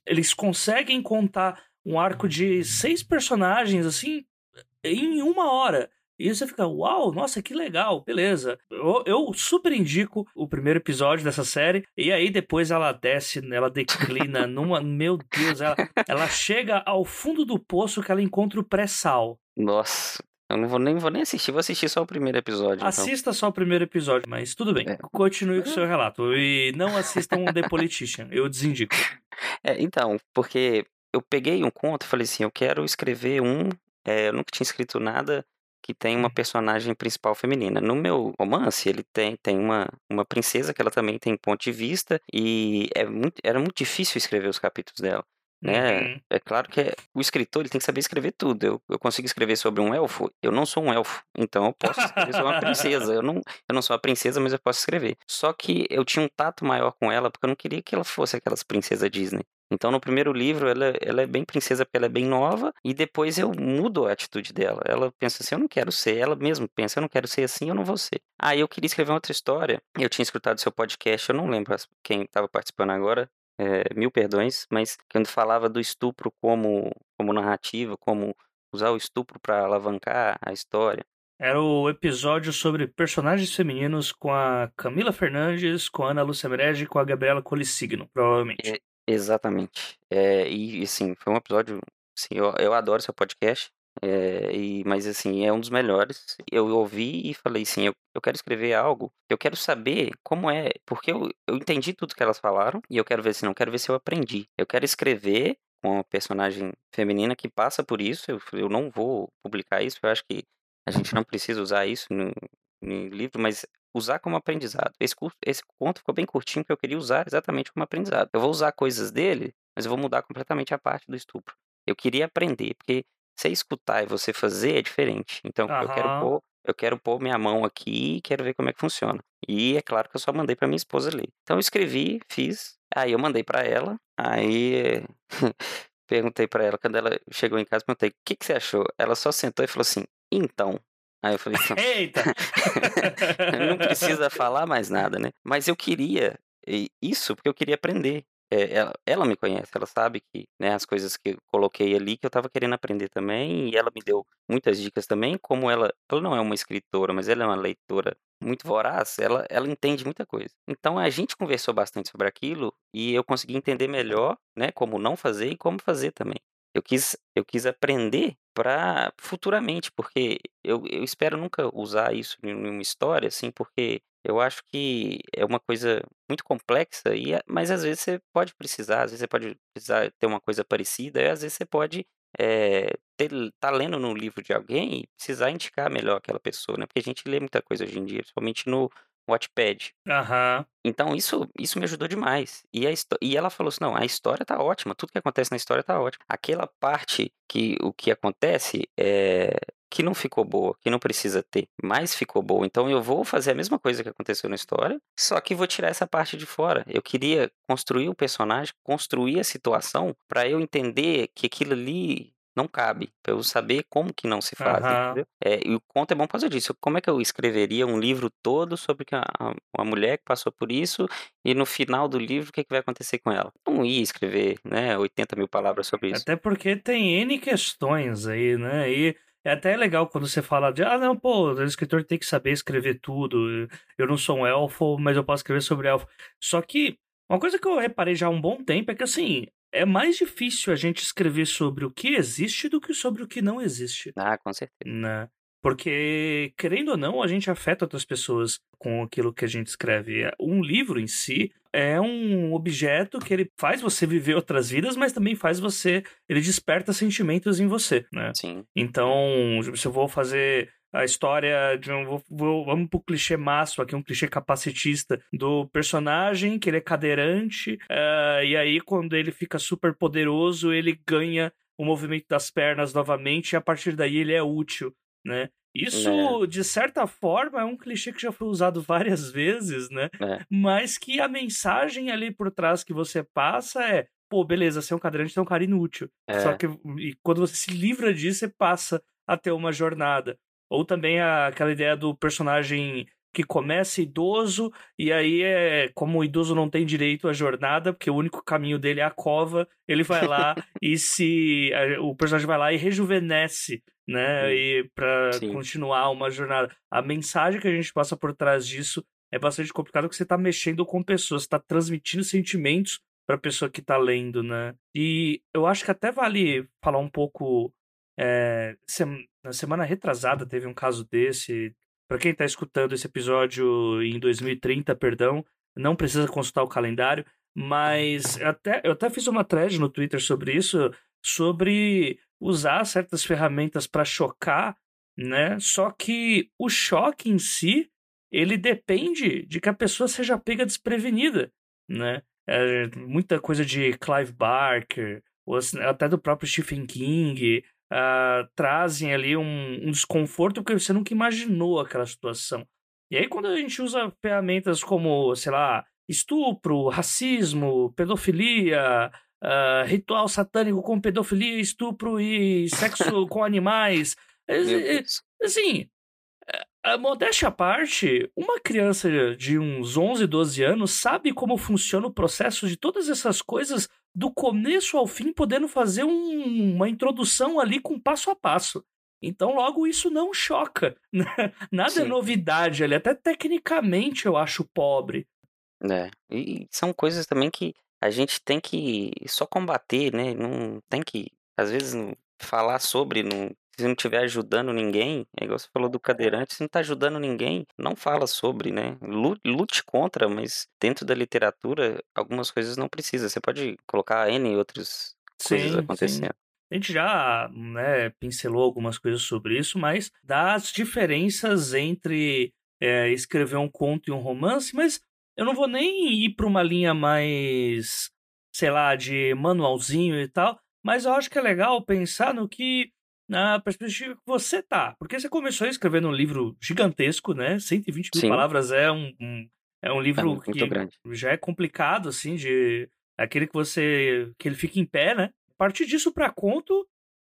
eles conseguem contar um arco de seis personagens, assim, em uma hora. E você fica, uau, nossa, que legal, beleza. Eu, eu, super indico o primeiro episódio dessa série. E aí depois ela desce, ela declina numa. Meu Deus, ela, ela chega ao fundo do poço que ela encontra o pré-sal. Nossa. Eu não vou nem, vou nem assistir, vou assistir só o primeiro episódio. Então. Assista então. só o primeiro episódio, mas tudo bem. É. Continue com o seu relato. E não assistam The Politician, eu desindico. É, então, porque eu peguei um conto e falei assim: eu quero escrever um. É, eu nunca tinha escrito nada que tem uma hum. personagem principal feminina. No meu romance, ele tem, tem uma, uma princesa que ela também tem ponto de vista, e é muito, era muito difícil escrever os capítulos dela. Né? Uhum. É claro que é, o escritor ele tem que saber escrever tudo. Eu, eu consigo escrever sobre um elfo, eu não sou um elfo, então eu posso escrever sobre uma princesa. Eu não, eu não sou uma princesa, mas eu posso escrever. Só que eu tinha um tato maior com ela, porque eu não queria que ela fosse aquelas princesas Disney. Então, no primeiro livro, ela, ela é bem princesa porque ela é bem nova, e depois eu mudo a atitude dela. Ela pensa assim: eu não quero ser. Ela mesma pensa: eu não quero ser assim, eu não vou ser. Aí eu queria escrever outra história. Eu tinha escutado seu podcast, eu não lembro quem estava participando agora, é, mil perdões, mas quando falava do estupro como, como narrativa, como usar o estupro para alavancar a história. Era o episódio sobre personagens femininos com a Camila Fernandes, com a Ana Lúcia Merege e com a Gabriela Colissigno, provavelmente. É, exatamente. É, e, assim, foi um episódio... Assim, eu, eu adoro seu podcast. É, e, mas assim, é um dos melhores. Eu ouvi e falei assim, eu, eu quero escrever algo, eu quero saber como é, porque eu, eu entendi tudo que elas falaram e eu quero ver se não quero ver se eu aprendi. Eu quero escrever com uma personagem feminina que passa por isso. Eu, eu não vou publicar isso, eu acho que a gente não precisa usar isso no, no livro, mas usar como aprendizado. Esse, esse conto ficou bem curtinho porque eu queria usar exatamente como aprendizado. Eu vou usar coisas dele, mas eu vou mudar completamente a parte do estupro. Eu queria aprender, porque você escutar e você fazer é diferente. Então, eu quero pôr, eu quero pôr minha mão aqui e quero ver como é que funciona. E é claro que eu só mandei para minha esposa ler. Então eu escrevi, fiz, aí eu mandei para ela, aí perguntei para ela, quando ela chegou em casa, perguntei, o que, que você achou? Ela só sentou e falou assim, então. Aí eu falei, eita! não precisa falar mais nada, né? Mas eu queria isso porque eu queria aprender. É, ela, ela, me conhece, ela sabe que né, as coisas que eu coloquei ali que eu estava querendo aprender também, e ela me deu muitas dicas também, como ela, ela não é uma escritora, mas ela é uma leitora muito voraz, ela, ela entende muita coisa. Então a gente conversou bastante sobre aquilo e eu consegui entender melhor, né, como não fazer e como fazer também. Eu quis, eu quis aprender para futuramente, porque eu, eu espero nunca usar isso em uma história, assim, porque eu acho que é uma coisa muito complexa, e, mas às vezes você pode precisar, às vezes você pode precisar ter uma coisa parecida, e às vezes você pode é, ter, tá lendo no livro de alguém e precisar indicar melhor aquela pessoa, né? Porque a gente lê muita coisa hoje em dia, principalmente no Watchpad. Aham. Então isso, isso me ajudou demais. E, a, e ela falou assim: não, a história tá ótima, tudo que acontece na história tá ótimo. Aquela parte que o que acontece é que não ficou boa, que não precisa ter, mas ficou boa. Então eu vou fazer a mesma coisa que aconteceu na história, só que vou tirar essa parte de fora. Eu queria construir o personagem, construir a situação para eu entender que aquilo ali não cabe, para eu saber como que não se faz, uhum. é, e o conto é bom por causa disso. Como é que eu escreveria um livro todo sobre a, uma mulher que passou por isso e no final do livro o que, é que vai acontecer com ela? Não ia escrever, né, 80 mil palavras sobre isso. Até porque tem N questões aí, né, e é até legal quando você fala de, ah, não, pô, o escritor tem que saber escrever tudo. Eu não sou um elfo, mas eu posso escrever sobre elfo. Só que uma coisa que eu reparei já há um bom tempo é que, assim, é mais difícil a gente escrever sobre o que existe do que sobre o que não existe. Ah, com certeza. Né? Porque, querendo ou não, a gente afeta outras pessoas com aquilo que a gente escreve. Um livro em si é um objeto que ele faz você viver outras vidas, mas também faz você. Ele desperta sentimentos em você, né? Sim. Então, se eu vou fazer a história de um. Vou, vou, vamos pro clichê máximo aqui, um clichê capacitista do personagem, que ele é cadeirante, uh, e aí quando ele fica super poderoso, ele ganha o movimento das pernas novamente, e a partir daí ele é útil né? Isso, é. de certa forma, é um clichê que já foi usado várias vezes, né? É. Mas que a mensagem ali por trás que você passa é: pô, beleza, ser um cadeirante é um cara inútil. É. Só que e quando você se livra disso, você passa a ter uma jornada. Ou também a, aquela ideia do personagem que começa idoso e aí é como o idoso não tem direito à jornada, porque o único caminho dele é a cova, ele vai lá e se o personagem vai lá e rejuvenesce, né, e para continuar uma jornada. A mensagem que a gente passa por trás disso é bastante complicado porque você está mexendo com pessoas, está transmitindo sentimentos para a pessoa que está lendo, né? E eu acho que até vale falar um pouco é, na semana retrasada teve um caso desse para quem está escutando esse episódio em 2030, perdão, não precisa consultar o calendário, mas até, eu até fiz uma thread no Twitter sobre isso, sobre usar certas ferramentas para chocar, né? Só que o choque em si, ele depende de que a pessoa seja pega desprevenida, né? É, muita coisa de Clive Barker, ou até do próprio Stephen King, uh, trazem ali um, um, desconforto porque você nunca imaginou aquela situação. E aí, quando a gente usa ferramentas como, sei lá, estupro, racismo, pedofilia, uh, ritual satânico com pedofilia, estupro e sexo com animais, assim, a modéstia à parte, uma criança de uns 11, 12 anos sabe como funciona o processo de todas essas coisas do começo ao fim, podendo fazer um, uma introdução ali com passo a passo. Então, logo, isso não choca. Né? Nada é Sim. é novidade ali. Até tecnicamente eu acho pobre. É. E são coisas também que a gente tem que só combater, né? Não tem que, às vezes, falar sobre, não se não estiver ajudando ninguém, é igual você falou do cadeirante, se não está ajudando ninguém, não fala sobre, né? Lute contra, mas dentro da literatura, algumas coisas não precisa. Você pode colocar N outras sim, coisas acontecendo. Sim. A gente já né, pincelou algumas coisas sobre isso, mas das diferenças entre é, escrever um conto e um romance, mas eu não vou nem ir para uma linha mais, sei lá, de manualzinho e tal, mas eu acho que é legal pensar no que na perspectiva que você tá. Porque você começou escrevendo um livro gigantesco, né? 120 mil Sim. palavras é um, um- é um É livro muito que grande. já é complicado, assim, de. é Aquele que você. que ele fica em pé, né? A partir disso pra conto,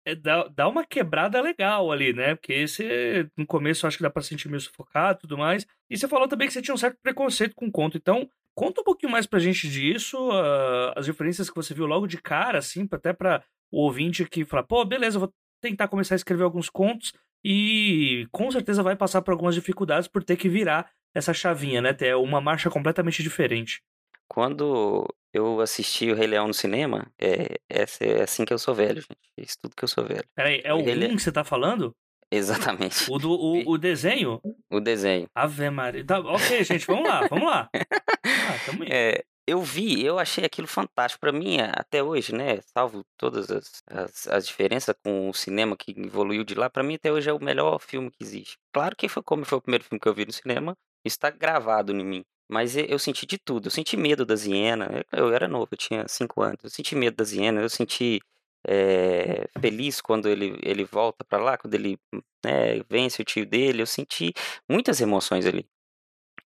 é, dá, dá uma quebrada legal ali, né? Porque você, no começo, acho que dá pra sentir meio sufocado e tudo mais. E você falou também que você tinha um certo preconceito com conto. Então, conta um pouquinho mais pra gente disso, ah, as referências que você viu logo de cara, assim, até pra o ouvinte que fala, pô, beleza, eu vou tentar começar a escrever alguns contos e com certeza vai passar por algumas dificuldades por ter que virar essa chavinha, né? Ter uma marcha completamente diferente. Quando eu assisti o Rei Leão no cinema, é, essa é assim que eu sou velho, gente. É isso tudo que eu sou velho. Peraí, é o 1 que você tá falando? Exatamente. O, do, o, o desenho? O desenho. Ave Maria. Tá, ok, gente, vamos lá, vamos lá. Ah, tamo aí. É, eu vi, eu achei aquilo fantástico. Pra mim, até hoje, né? Salvo todas as, as, as diferenças com o cinema que evoluiu de lá, pra mim até hoje é o melhor filme que existe. Claro que foi como foi o primeiro filme que eu vi no cinema, isso tá gravado em mim. Mas eu, senti de tudo. Eu senti medo das hienas. Eu, era novo, eu tinha 5 anos. Eu senti medo das hienas. Eu senti é, feliz quando ele, ele volta pra lá, quando ele né, vence o tio dele. Eu senti muitas emoções ali.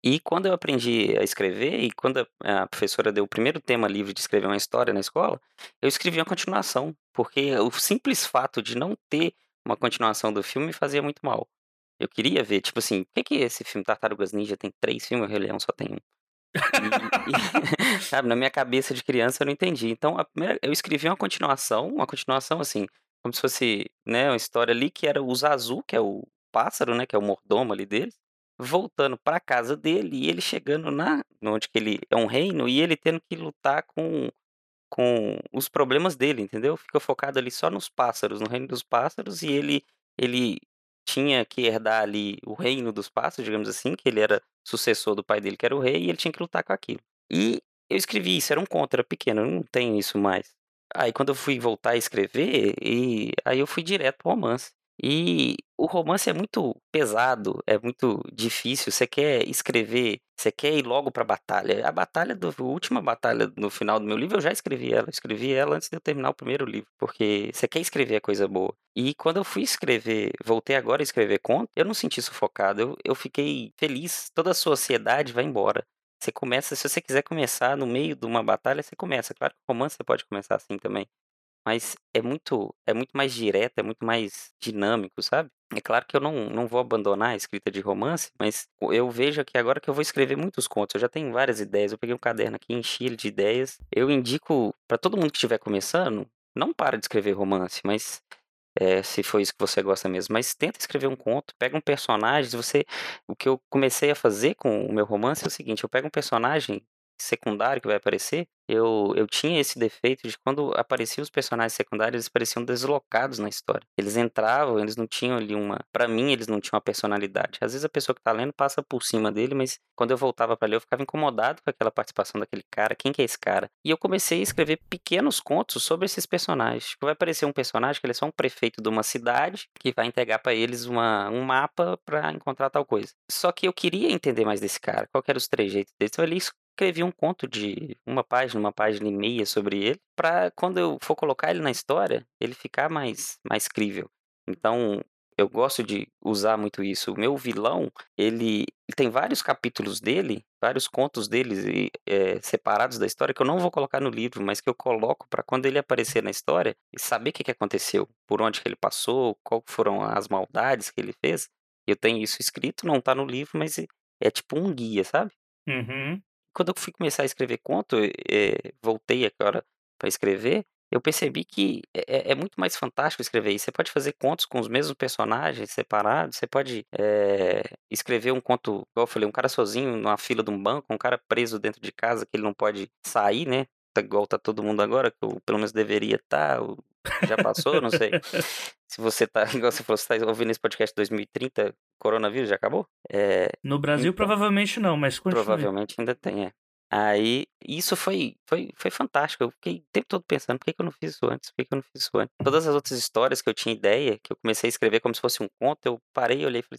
E quando eu aprendi a escrever, e quando a, professora deu o primeiro tema livre de escrever uma história na escola, eu escrevi uma continuação, porque o simples fato de não ter uma continuação do filme me fazia muito mal. Eu queria ver, tipo assim, por que, que esse filme Tartarugas Ninja tem três filmes o Rei Leão só tem um? E- e- sabe, na minha cabeça de criança eu não entendi. Então, primeira, eu escrevi uma continuação, uma continuação assim, como se fosse, né, uma história ali que era o Zazu, que é o pássaro, né, que é o mordomo ali deles, voltando pra casa dele e ele chegando na onde que ele é um reino e ele tendo que lutar com com os problemas dele, entendeu? Fica focado ali só nos pássaros, no reino dos pássaros e ele ele tinha que herdar ali o reino dos pássaros, digamos assim, que ele era sucessor do pai dele, que era o rei, e ele tinha que lutar com aquilo. E eu escrevi isso, era um conto, era pequeno, eu não tenho isso mais. Aí quando eu fui voltar a escrever, e aí eu fui direto pro romance. E o romance é muito pesado, é muito difícil. Você quer escrever, você quer ir logo pra batalha. A batalha do a última batalha no final do meu livro, eu já escrevi ela. Eu escrevi ela antes de eu terminar o primeiro livro, porque você quer escrever a coisa boa. E quando eu fui escrever, voltei agora a escrever conto, eu não senti sufocado, eu, eu fiquei feliz. Toda a sua ansiedade vai embora. Você começa, se você quiser começar no meio de uma batalha, você começa. Claro que romance você pode começar assim também. Mas é muito, é muito mais direto, é muito mais dinâmico, sabe? É claro que eu não, não vou abandonar a escrita de romance, mas eu vejo aqui agora que eu vou escrever muitos contos. Eu já tenho várias ideias. Eu peguei um caderno aqui, enchi ele de ideias. Eu indico para todo mundo que estiver começando, não para de escrever romance, mas é, se for isso que você gosta mesmo. Mas tenta escrever um conto, pega um personagem. Você, o que eu comecei a fazer com o meu romance é o seguinte: eu pego um personagem secundário que vai aparecer, eu, eu tinha esse defeito de quando apareciam os personagens secundários, eles pareciam deslocados na história. Eles entravam, eles não tinham ali uma. Para mim, eles não tinham uma personalidade. Às vezes a pessoa que tá lendo passa por cima dele, mas quando eu voltava para ler, eu ficava incomodado com aquela participação daquele cara. Quem que é esse cara? E eu comecei a escrever pequenos contos sobre esses personagens. Tipo, vai aparecer um personagem que ele é só um prefeito de uma cidade que vai entregar para eles uma, um mapa para encontrar tal coisa. Só que eu queria entender mais desse cara, qual que eram os trejeitos dele. Então ele escrevi um conto de uma página, uma página e meia sobre ele, para quando eu for colocar ele na história, ele ficar mais, mais crível. Então, eu gosto de usar muito isso. O meu vilão, ele, tem vários capítulos dele, vários contos dele é, separados da história que eu não vou colocar no livro, mas que eu coloco para quando ele aparecer na história e saber o que, que aconteceu, por onde que ele passou, qual foram as maldades que ele fez. Eu tenho isso escrito, não tá no livro, mas é, é tipo um guia, sabe? Uhum. Quando eu fui começar a escrever conto, é, voltei agora para escrever, eu percebi que é, é, muito mais fantástico escrever isso. Você pode fazer contos com os mesmos personagens separados, você pode é, escrever um conto, igual eu falei, um cara sozinho numa fila de um banco, um cara preso dentro de casa que ele não pode sair, né? Tá igual tá todo mundo agora, que eu pelo menos deveria estar, tá, já passou, não sei. Se você tá, igual você falou, você tá ouvindo esse podcast 2030, coronavírus já acabou? É, no Brasil então, provavelmente não, mas continue. Provavelmente ainda tem, é. Aí, isso foi, foi, foi fantástico. Eu fiquei o tempo todo pensando, por que, que eu não fiz isso antes? Por que, que eu não fiz isso antes? Todas as outras histórias que eu tinha ideia, que eu comecei a escrever como se fosse um conto, eu parei e olhei e falei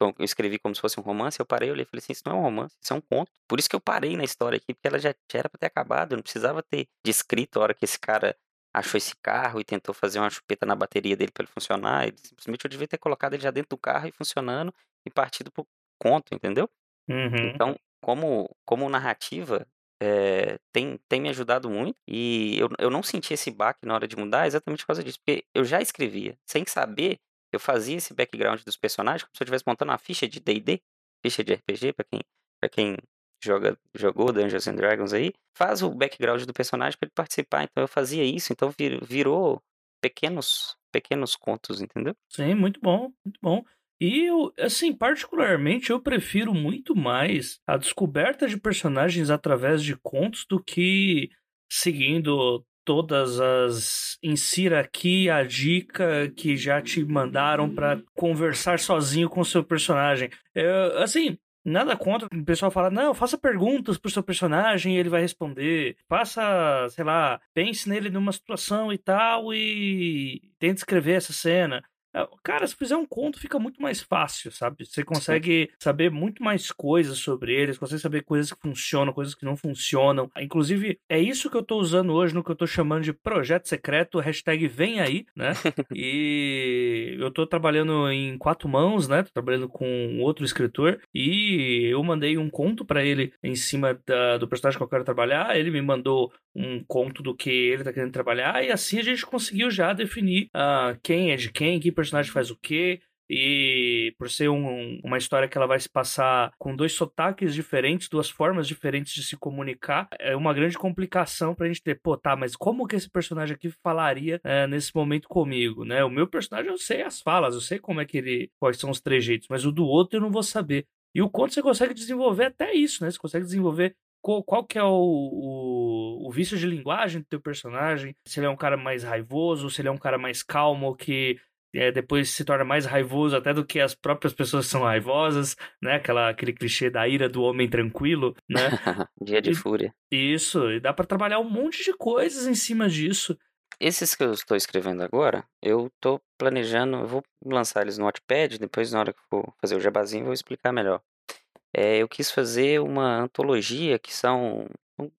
eu escrevi como se fosse um romance, eu parei e olhei e falei assim, isso não é um romance, isso é um conto. Por isso que eu parei na história aqui, porque ela já, já era pra ter acabado, eu não precisava ter descrito a hora que esse cara achou esse carro e tentou fazer uma chupeta na bateria dele para ele funcionar. Ele, simplesmente eu devia ter colocado ele já dentro do carro e funcionando e partido pro conto, entendeu? Uhum. Então, como, como narrativa, é, tem, tem me ajudado muito e eu, eu não senti esse baque na hora de mudar exatamente por causa disso, porque eu já escrevia, sem saber, eu fazia esse background dos personagens como se eu estivesse montando uma ficha de D&D, ficha de RPG, para quem, pra quem joga, jogou Dungeons and Dragons aí, faz o background do personagem para ele participar. Então eu fazia isso, então vir, virou pequenos pequenos contos, entendeu? Sim, muito bom, muito bom. E eu, assim, particularmente, eu prefiro muito mais a descoberta de personagens através de contos do que seguindo todas as insira aqui a dica que já te mandaram para conversar sozinho com o seu personagem. Eu, assim, Nada contra o pessoal falar, não, faça perguntas pro seu personagem e ele vai responder. Faça, sei lá, pense nele numa situação e tal e tente escrever essa cena. Cara, se fizer um conto fica muito mais fácil, sabe? Você consegue saber muito mais coisas sobre eles, consegue saber coisas que funcionam, coisas que não funcionam. Inclusive, é isso que eu tô usando hoje no que eu tô chamando de projeto secreto, hashtag vem aí, né? e eu tô trabalhando em quatro mãos, né? Tô trabalhando com outro escritor e eu mandei um conto para ele em cima da, do personagem que eu quero trabalhar. Ele me mandou um conto do que ele tá querendo trabalhar e assim a gente conseguiu já definir uh, quem é de quem, que personagem faz o quê. E por ser um, uma história que ela vai se passar com dois sotaques diferentes, duas formas diferentes de se comunicar, é uma grande complicação pra gente ter, pô, tá, mas como que esse personagem aqui falaria é, nesse momento comigo, né? O meu personagem eu sei as falas, eu sei como é que ele, quais são os trejeitos, mas o do outro eu não vou saber. E o conto você consegue desenvolver até isso, né? Você consegue desenvolver qual, qual que é o, o, o, vício de linguagem do teu personagem, se ele é um cara mais raivoso, se ele é um cara mais calmo, que é, depois se torna mais raivoso até do que as próprias pessoas são raivosas, né? Aquela, aquele clichê da ira do homem tranquilo, né? Dia de e, fúria. Isso, e dá para trabalhar um monte de coisas em cima disso. Esses que eu estou escrevendo agora, eu estou planejando, eu vou lançar eles no Notepad, depois na hora que for fazer o jabazinho eu vou explicar melhor. É, eu quis fazer uma antologia que são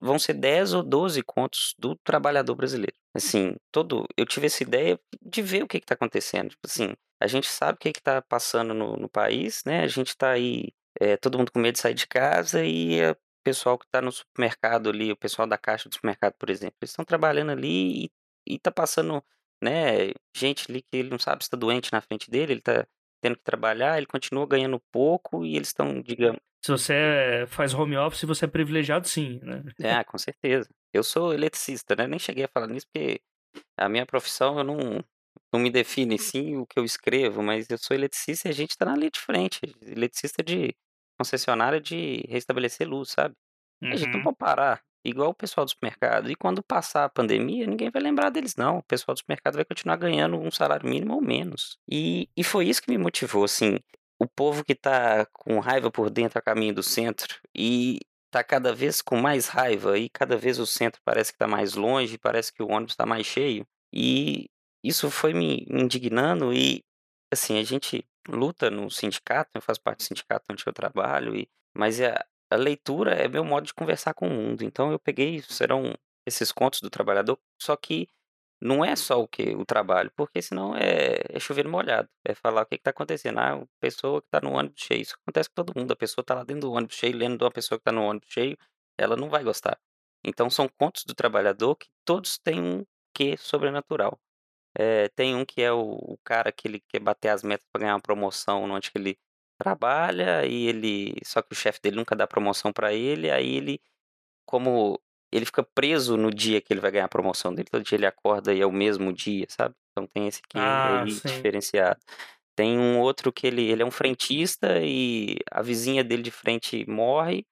vão ser 10 ou 12 contos do trabalhador brasileiro. Assim, todo. Eu tive essa ideia de ver o que está acontecendo. Tipo assim, a gente sabe o que está passando no, no, país, né? A gente está aí, é, todo mundo com medo de sair de casa e o pessoal que está no supermercado ali, o pessoal da caixa do supermercado, por exemplo, eles estão trabalhando ali e, e tá passando, né? Gente ali que ele não sabe se está doente na frente dele, ele está tendo que trabalhar, ele continua ganhando pouco e eles estão, digamos, se você faz home office, você é privilegiado sim, né? É, com certeza. Eu sou eletricista, né? Nem cheguei a falar nisso porque a minha profissão eu não, não me define sim o que eu escrevo, mas eu sou eletricista e a gente está na linha de frente. Eletricista de concessionária de restabelecer luz, sabe? Uhum. A gente não uhum. pode parar, igual o pessoal do supermercado. E quando passar a pandemia, ninguém vai lembrar deles, não. O pessoal do supermercado vai continuar ganhando um salário mínimo ou menos. E, e foi isso que me motivou, assim o povo que está com raiva por dentro a caminho do centro e está cada vez com mais raiva e cada vez o centro parece que está mais longe, parece que o ônibus está mais cheio. E isso foi me indignando e assim, a gente luta no sindicato, eu faço parte do sindicato onde eu trabalho, e, mas a, a leitura é meu modo de conversar com o mundo. Então eu peguei, serão esses contos do trabalhador, só que não é só o que o trabalho, porque senão é, é chover molhado. É falar o que está acontecendo. Ah, a pessoa que está no ônibus cheio. Isso acontece com todo mundo. A pessoa está lá dentro do ônibus cheio, lendo de uma pessoa que está no ônibus cheio, ela não vai gostar. Então são contos do trabalhador que todos têm um quê sobrenatural. É, tem um que é o, o, cara que ele quer bater as metas para ganhar uma promoção onde ele trabalha e ele só que o chefe dele nunca dá promoção para ele aí ele como ele fica preso no dia que ele vai ganhar a promoção dele. Todo dia ele acorda e é o mesmo dia, sabe? Então tem esse aqui ah, diferenciado. Tem um outro que ele, ele é um frentista e a vizinha dele de frente morre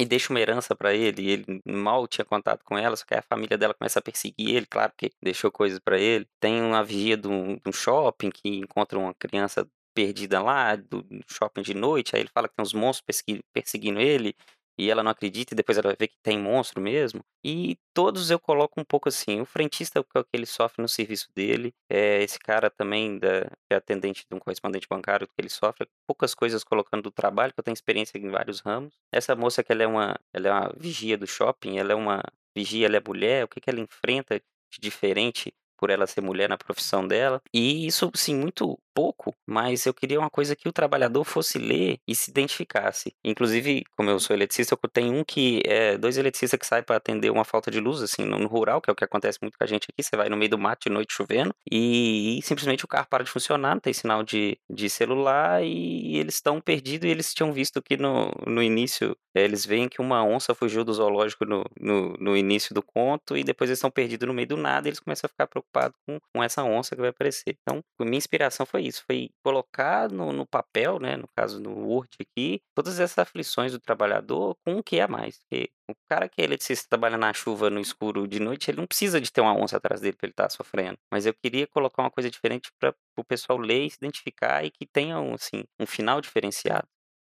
e deixa uma herança para ele. ele mal tinha contato com ela, só que a família dela começa a perseguir ele, claro que deixou coisas para ele. Tem uma vigia de um, de um shopping que encontra uma criança perdida lá, do shopping de noite, aí ele fala que tem uns monstros perseguindo ele, e ela não acredita e depois ela ver que tem monstro mesmo. E todos eu coloco um pouco assim, o frentista é o que ele sofre no serviço dele, é esse cara também da, que é atendente de um correspondente bancário que ele sofre, poucas coisas colocando do trabalho, que eu tenho experiência em vários ramos. Essa moça que ela é uma, ela é uma vigia do shopping, ela é uma vigia, ela é mulher, o que que ela enfrenta de diferente por ela ser mulher na profissão dela. E isso, sim, muito pouco, mas eu queria uma coisa que o trabalhador fosse ler e se identificasse. Inclusive, como eu sou eletricista, eu tenho um que é dois eletricistas que saem para atender uma falta de luz, assim, no, rural, que é o que acontece muito com a gente aqui. Você vai no meio do mato de noite chovendo e, e simplesmente o carro para de funcionar, não tem sinal de, de celular e, e eles estão perdidos. E eles tinham visto que no, no início é, eles veem que uma onça fugiu do zoológico no, no, no início do conto e depois eles estão perdidos no meio do nada e eles começam a ficar preocupados com, com essa onça que vai aparecer. Então, minha inspiração foi isso, foi colocar no, no papel, né, no caso no Word aqui, todas essas aflições do trabalhador com o que é a mais. Porque o cara que é eletricista trabalha na chuva, no escuro de noite, ele não precisa de ter uma onça atrás dele para ele estar tá sofrendo. Mas eu queria colocar uma coisa diferente para o pessoal ler se identificar e que tenha assim, um final diferenciado.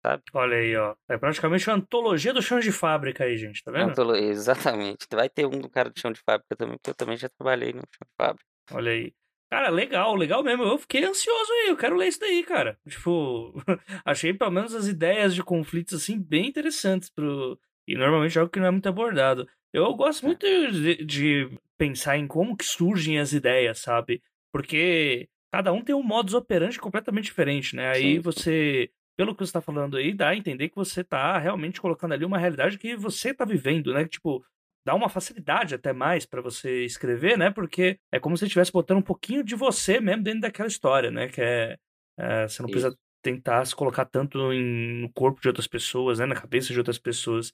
Sabe? Olha aí, ó. É praticamente uma antologia do chão de fábrica aí, gente, tá vendo? Antolo... Exatamente. Vai ter um do cara do chão de fábrica também, porque eu também já trabalhei no chão de fábrica. Olha aí. Cara, legal, legal mesmo. Eu fiquei ansioso aí, eu quero ler isso daí, cara. Tipo, achei pelo menos as ideias de conflitos assim bem interessantes pro e normalmente é algo que não é muito abordado. Eu gosto muito de, de pensar em como que surgem as ideias, sabe? Porque cada um tem um modus operandi completamente diferente, né? Aí Sim. você, pelo que você está falando aí, dá a entender que você está realmente colocando ali uma realidade que você está vivendo, né? Tipo, dá uma facilidade até mais para você escrever, né? Porque é como se você estivesse botando um pouquinho de você mesmo dentro daquela história, né? Que é, é você não Isso. precisa tentar se colocar tanto em, no corpo de outras pessoas, né? Na cabeça de outras pessoas.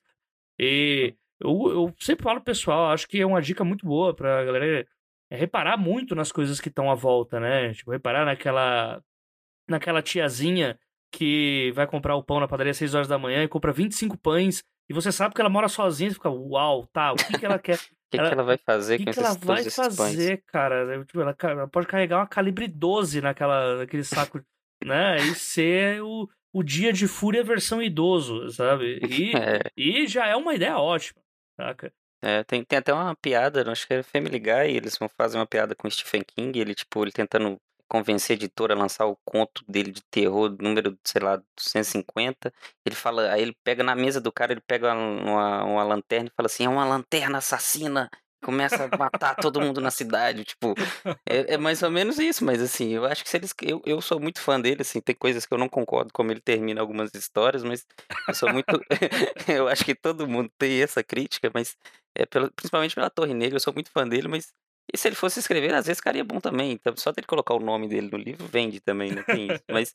E eu, eu sempre falo pessoal, acho que é uma dica muito boa pra galera é reparar muito nas coisas que estão à volta, né? Tipo, reparar naquela naquela tiazinha que vai comprar o pão na padaria às 6 horas da manhã e compra 25 pães e você sabe que ela mora sozinha, você fica, uau, tá, o que, que ela quer? O que, ela, que ela vai fazer que com que ela vai fazer, cara? Tipo, ela, ela, pode carregar uma calibre 12 naquela, naquele saco, né? E ser o, o dia de fúria versão idoso, sabe? E, é. e já é uma ideia ótima, saca? É, tem, tem até uma piada, acho que é Family Guy, eles vão fazer uma piada com Stephen King, ele, tipo, ele tentando convencer a editora a lançar o conto dele de terror, número, sei lá, 250. Ele fala, aí ele pega na mesa do cara, ele pega uma, uma lanterna e fala assim: é uma lanterna assassina. Começa a matar todo mundo na cidade, tipo, é, é, mais ou menos isso, mas assim, eu acho que se eles. Eu, eu sou muito fã dele, assim, tem coisas que eu não concordo como ele termina algumas histórias, mas eu sou muito. eu acho que todo mundo tem essa crítica, mas é pelo, principalmente pela Torre Negra, eu sou muito fã dele, mas e se ele fosse escrever, às vezes ficaria bom também. Então, só dele colocar o nome dele no livro, vende também, né? Tem isso. Mas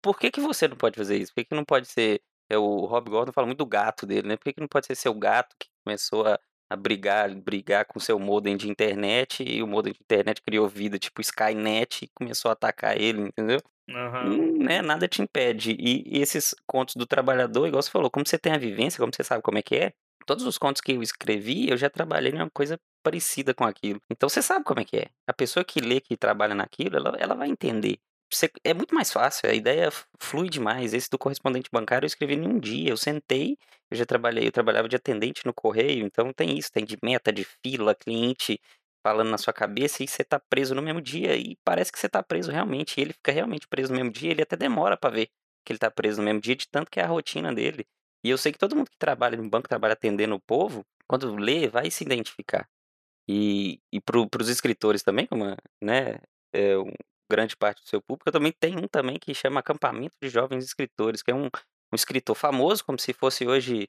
por que, que você não pode fazer isso? Por que, que não pode ser. É, o Rob Gordon fala muito do gato dele, né? Por que, que não pode ser seu gato que começou a, a brigar, brigar com seu modem de internet e o modem de internet criou vida, tipo Skynet, e começou a atacar ele, entendeu? Uhum. né, nada te impede. E, e esses contos do trabalhador, igual você falou, como você tem a vivência, como você sabe como é que é, todos os contos que eu escrevi, eu já trabalhei em uma coisa parecida com aquilo. Então você sabe como é que é. A pessoa que lê, que trabalha naquilo, ela, ela vai entender. Você, é muito mais fácil, a ideia flui demais. Esse do correspondente bancário eu escrevi em um dia. Eu sentei, eu já trabalhei, eu trabalhava de atendente no correio, então tem isso, tem de meta, de fila, cliente falando na sua cabeça e você tá preso no mesmo dia e parece que você tá preso realmente. E ele fica realmente preso no mesmo dia, ele até demora para ver que ele tá preso no mesmo dia, de tanto que é a rotina dele. E eu sei que todo mundo que trabalha no banco, trabalha atendendo o povo, quando lê, vai se identificar. E, e para os escritores também, como né, é um, grande parte do seu público, eu também tenho um também que chama Acampamento de Jovens Escritores, que é um, um escritor famoso, como se fosse hoje,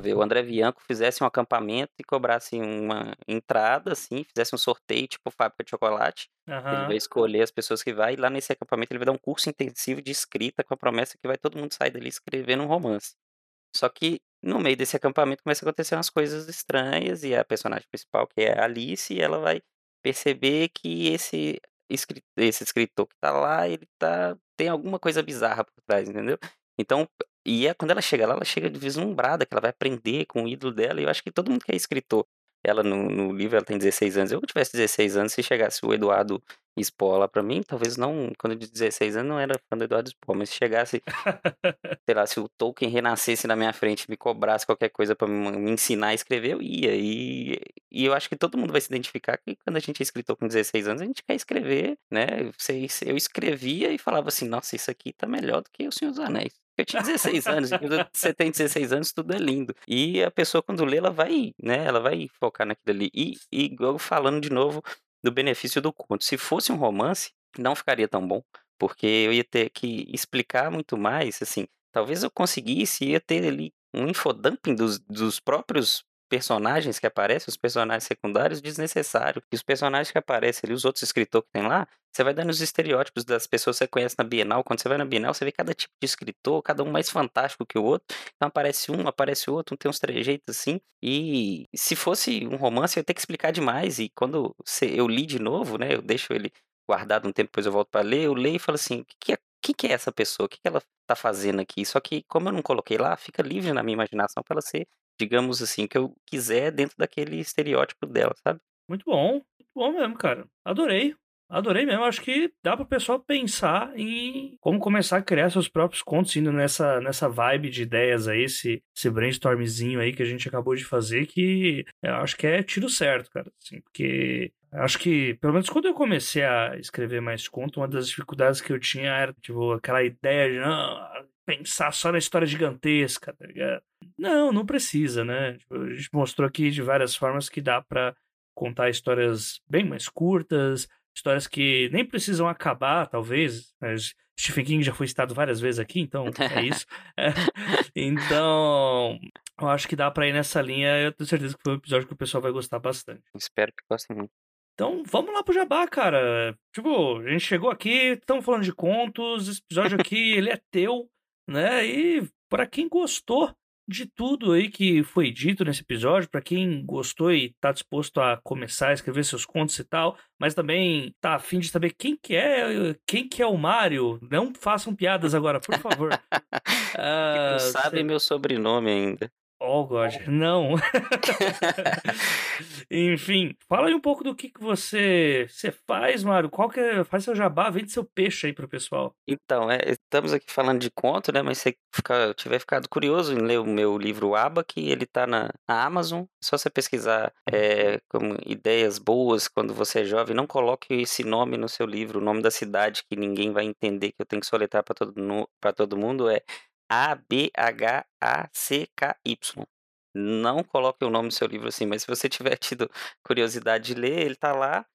ver, o André Bianco fizesse um acampamento e cobrasse uma entrada, assim, fizesse um sorteio, tipo fábrica de chocolate. Uhum. Ele vai escolher as pessoas que vai, e lá nesse acampamento ele vai dar um curso intensivo de escrita com a promessa que vai todo mundo sair dali escrevendo um romance. Só que no meio desse acampamento começa a acontecer umas coisas estranhas e a personagem principal, que é a Alice, ela vai perceber que esse, esse escritor que tá lá, ele tá tem alguma coisa bizarra por trás, entendeu? Então, e é quando ela chega lá, ela chega vislumbrada, que ela vai aprender com o ídolo dela, e eu acho que todo mundo que é escritor, ela no, no livro ela tem 16 anos, eu tivesse 16 anos, se chegasse o Eduardo Lá pra mim, talvez não, quando eu de 16 anos não era fã do Eduardo Spohr, mas se chegasse, sei lá, se o Tolkien renascesse na minha frente, me cobrasse qualquer coisa pra me, ensinar a escrever, eu ia. E, e eu acho que todo mundo vai se identificar que quando a gente é escritor com 16 anos, a gente quer escrever, né? Eu escrevia e falava assim, nossa, isso aqui tá melhor do que o Senhor dos Anéis. Eu tinha 16 anos, e quando você tem 16 anos, tudo é lindo. E a pessoa, quando lê, ela vai, né? Ela vai focar naquilo ali. E, e falando de novo do benefício do conto. Se fosse um romance, não ficaria tão bom, porque eu ia ter que explicar muito mais, assim. Talvez eu conseguisse, ia ter ali um infodumping dos, dos próprios personagens que aparecem, os personagens secundários, desnecessário. E os personagens que aparecem ali, os outros escritores que tem lá, você vai dando os estereótipos das pessoas que você conhece na Bienal. Quando você vai na Bienal, você vê cada tipo de escritor, cada um mais fantástico que o outro. Então aparece um, aparece o outro, tem uns trejeitos assim. E se fosse um romance, eu ia ter que explicar demais. E quando eu li de novo, né, eu deixo ele guardado um tempo, depois eu volto para ler, eu leio e falo assim, o que, que é que, que é essa pessoa? O que, que ela tá fazendo aqui? Só que, como eu não coloquei lá, fica livre na minha imaginação para ela ser digamos assim, que eu quiser dentro daquele estereótipo dela, sabe? Muito bom, muito bom mesmo, cara. Adorei. Adorei mesmo. Acho que dá para o pessoal pensar em como começar a criar seus próprios contos, indo nessa, nessa vibe de ideias aí, esse, esse brainstormzinho aí que a gente acabou de fazer, que eu acho que é tiro certo, cara. Assim, porque acho que, pelo menos quando eu comecei a escrever mais conto, uma das dificuldades que eu tinha era, tipo, aquela ideia de, não, pensar só na história gigantesca, tá ligado? Não, não precisa, né? Tipo, a gente mostrou aqui de várias formas que dá para contar histórias bem mais curtas, histórias que nem precisam acabar, talvez. Mas Stephen King já foi citado várias vezes aqui, então é isso. É, então, eu acho que dá pra ir nessa linha. Eu tenho certeza que foi um episódio que o pessoal vai gostar bastante. Espero que gostem muito. Então, vamos lá pro Jabá, cara. Tipo, a gente chegou aqui, estamos falando de contos, esse episódio aqui, ele é teu né? E para quem gostou de tudo aí que foi dito nesse episódio, para quem gostou e tá disposto a começar a escrever seus contos e tal, mas também tá afim de saber quem que é, quem que é o Mário, não façam piadas agora, por favor. não sabe cê... meu sobrenome ainda. Oh, God, não. Enfim, fala aí um pouco do que, que você, você faz, Mário. Qual que é, faz seu jabá, vende seu peixe aí pro pessoal. Então, é, estamos aqui falando de conto, né? Mas se ficar, tiver ficado curioso em ler o meu livro Aba, que ele tá na, na Amazon, só você pesquisar é, como ideias boas quando você é jovem. Não coloque esse nome no seu livro, o nome da cidade que ninguém vai entender que eu tenho que soletrar para todo, todo mundo é a-B-H-A-C-K-Y. Não coloque o nome do seu livro assim, mas se você tiver tido curiosidade de ler, ele está lá.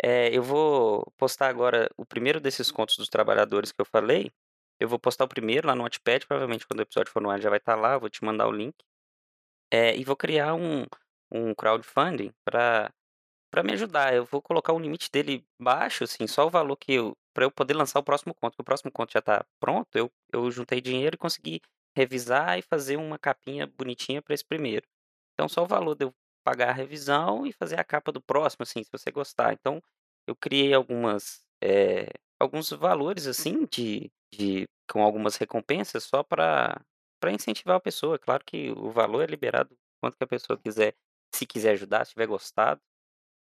É, eu vou postar agora o primeiro desses contos dos trabalhadores que eu falei. Eu vou postar o primeiro lá no Notepad, provavelmente quando o episódio for no ar já vai estar tá lá, vou te mandar o link. É, e vou criar um, um crowdfunding para me ajudar. Eu vou colocar o limite dele baixo, assim, só o valor que eu para eu poder lançar o próximo conto. o próximo conto já está pronto, eu, eu juntei dinheiro e consegui revisar e fazer uma capinha bonitinha para esse primeiro. Então, só o valor de eu pagar a revisão e fazer a capa do próximo, assim, se você gostar. Então, eu criei algumas é, alguns valores assim de, de com algumas recompensas só para incentivar a pessoa. Claro que o valor é liberado quanto que a pessoa quiser, se quiser ajudar, se tiver gostado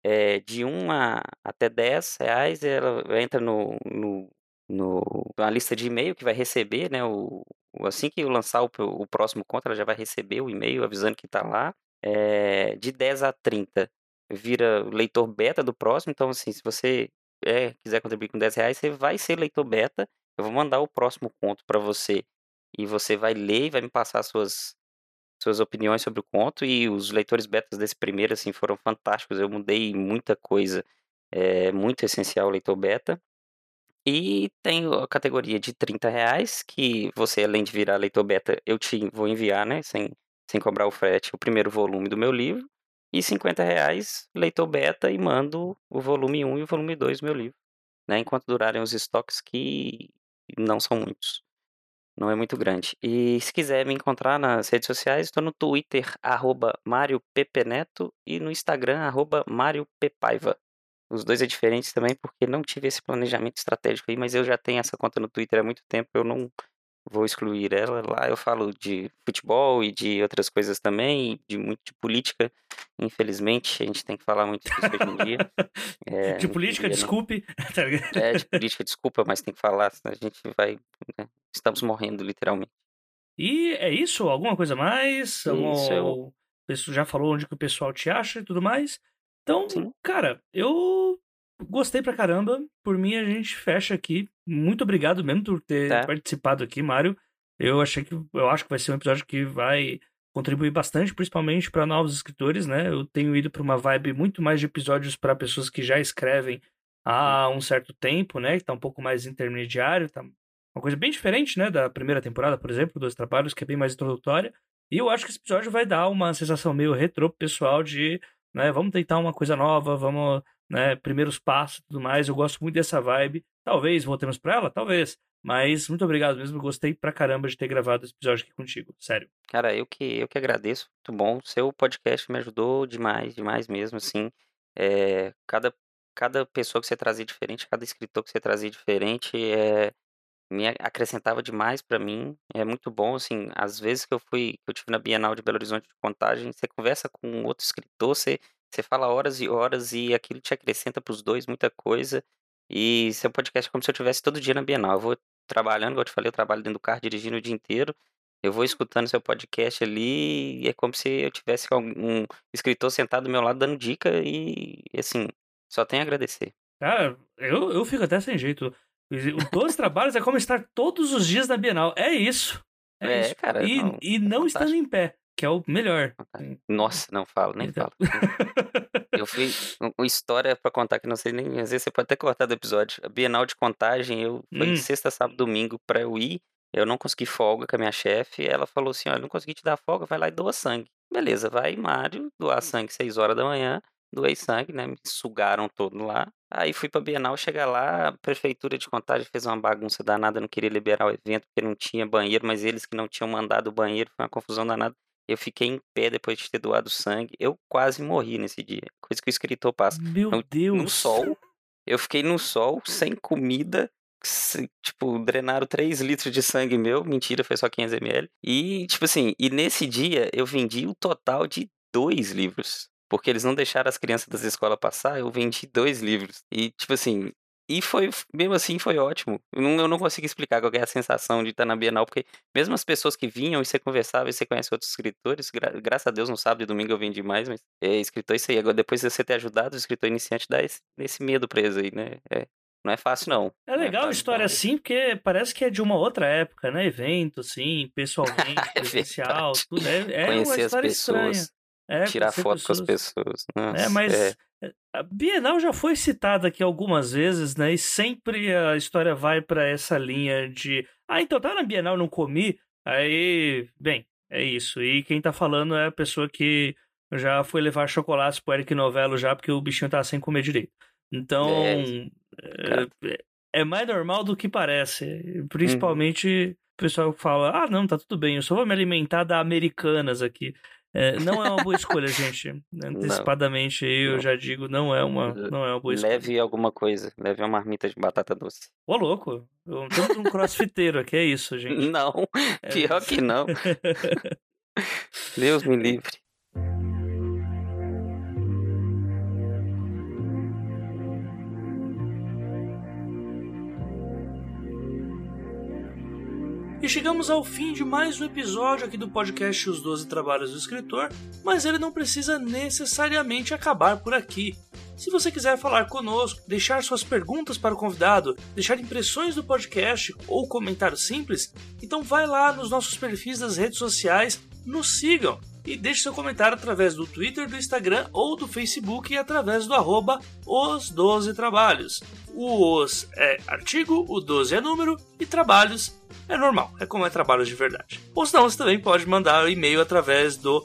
é, de 1 a, até 10 reais, ela entra no, no, no, na lista de e-mail que vai receber, né? O, assim que eu lançar o, o próximo conto, ela já vai receber o e-mail avisando que está lá. É, de 10 a 30 vira leitor beta do próximo. Então, assim, se você é, quiser contribuir com 10 reais, você vai ser leitor beta. Eu vou mandar o próximo conto para você e você vai ler e vai me passar suas suas opiniões sobre o conto e os leitores betas desse primeiro assim foram fantásticos. Eu mudei muita coisa, é muito essencial o leitor beta. E tem a categoria de 30 reais, que você, além de virar leitor beta, eu te vou enviar, né, sem, sem cobrar o frete, o primeiro volume do meu livro. E 50 reais, leitor beta, e mando o volume 1 e o volume 2 do meu livro. Né, enquanto durarem os estoques, que não são muitos não é muito grande. E se quiser me encontrar nas redes sociais, estou no Twitter, arroba Neto, e no Instagram, arroba Paiva. Os dois é diferentes também, porque não tive esse planejamento estratégico aí, mas eu já tenho essa conta no Twitter há muito tempo, eu não, vou excluir ela. Lá eu falo de futebol e de outras coisas também, de muito de política. Infelizmente, a gente tem que falar muito disso hoje em dia. É, de política, dia, desculpe. Tá é, de política, desculpa, mas tem que falar, senão a gente vai. Né? Estamos morrendo, literalmente. E é isso? Alguma coisa mais? Isso, eu... Já falou onde que o pessoal te acha e tudo mais? Então, Sim. cara, eu gostei pra caramba. Por mim, a gente fecha aqui. Muito obrigado mesmo por ter tá. participado aqui, Mário. Eu achei que eu acho que vai ser um episódio que vai contribuir bastante, principalmente para novos escritores, né? Eu tenho ido para uma vibe muito mais de episódios para pessoas que já escrevem há um certo tempo, né? Que tá um pouco mais intermediário, tá uma coisa bem diferente, né, da primeira temporada, por exemplo, dos trabalhos, que é bem mais introdutória. E eu acho que esse episódio vai dar uma sensação meio retrô pessoal de, né, vamos tentar uma coisa nova, vamos, né, primeiros passos e tudo mais. Eu gosto muito dessa vibe. Talvez voltemos para ela, talvez. Mas muito obrigado mesmo, gostei pra caramba de ter gravado esse episódio aqui contigo, sério. Cara, eu que, eu que agradeço, muito bom. Seu podcast me ajudou demais, demais mesmo, assim. É, cada, cada pessoa que você trazia diferente, cada escritor que você trazia diferente, é, me acrescentava demais para mim. É muito bom, assim, às vezes que eu fui, que eu tive na Bienal de Belo Horizonte de Contagem, você conversa com outro escritor, você, você fala horas e horas e aquilo te acrescenta para os dois muita coisa. E seu podcast é como se eu tivesse todo dia na Bienal. Eu vou trabalhando, como eu te falei, eu trabalho dentro do carro dirigindo o dia inteiro. Eu vou escutando seu podcast ali e é como se eu tivesse um escritor sentado do meu lado dando dica e, assim, só tenho a agradecer. Cara, eu, eu fico até sem jeito. Os 12 trabalhos é como estar todos os dias na Bienal. É isso. É, é isso. cara. E não, e não estando em pé, que é o melhor. Nossa, não falo, nem então. falo. eu fui uma história para contar que não sei nem. Às vezes você pode até cortar do episódio. A Bienal de Contagem, eu foi hum. sexta, sábado, domingo para eu ir. Eu não consegui folga com a minha chefe. Ela falou assim: olha, não consegui te dar folga, vai lá e doa sangue. Beleza, vai, Mário, doar sangue 6 horas da manhã doei sangue, né? Me sugaram todo lá. Aí fui pra Bienal, chegar lá, a prefeitura de Contagem fez uma bagunça danada, não queria liberar o evento porque não tinha banheiro, mas eles que não tinham mandado o banheiro, foi uma confusão danada. Eu fiquei em pé depois de ter doado sangue. Eu quase morri nesse dia. Coisa que o escritor passa. Meu no, Deus! No sol. Eu fiquei no sol, sem comida. tipo, drenaram 3 litros de sangue meu. Mentira, foi só 500 ml. E, tipo assim, e nesse dia eu vendi o total de dois livros porque eles não deixaram as crianças das escolas passar, eu vendi dois livros. E, tipo assim, e foi, mesmo assim, foi ótimo. Eu não, eu não consigo explicar qual é a sensação de estar na Bienal, porque mesmo as pessoas que vinham e você conversava e você conhece outros escritores, gra graças a Deus no sábado e domingo eu vendi mais, mas é escritor isso aí. Agora, depois de você ter ajudado o escritor iniciante, dá esse, esse medo preso aí, né? É, não é fácil, não. É legal é a história assim, porque parece que é de uma outra época, né? Evento, assim, pessoalmente, é presencial, tudo. É, é uma história estranha. É, Tirar foto pessoas... com as pessoas. Nossa, é, mas é. A Bienal já foi citada aqui algumas vezes, né? E sempre a história vai para essa linha de. Ah, então tá na Bienal, não comi. Aí, bem, é isso. E quem tá falando é a pessoa que já foi levar chocolates pro Eric Novello já, porque o bichinho tá sem comer direito. Então, é, é, é mais normal do que parece. Principalmente uhum. o pessoal fala: ah, não, tá tudo bem, eu só vou me alimentar da Americanas aqui. É, não é uma boa escolha, gente. Antecipadamente aí eu já digo, não é uma, não é uma boa escolha. Leve alguma coisa, leve uma marmita de batata doce. Ô, louco, temos um crossfiteiro aqui, é isso, gente. Não, é. pior é. que não. Deus me livre. Chegamos ao fim de mais um episódio aqui do podcast Os Doze Trabalhos do Escritor, mas ele não precisa necessariamente acabar por aqui. Se você quiser falar conosco, deixar suas perguntas para o convidado, deixar impressões do podcast ou comentário simples, então vai lá nos nossos perfis das redes sociais, nos sigam e deixe seu comentário através do Twitter, do Instagram ou do Facebook e através do arroba os 12 trabalhos. O os é artigo, o 12 é número e trabalhos é normal, é como é trabalho de verdade. Ou senão você também pode mandar um e-mail através do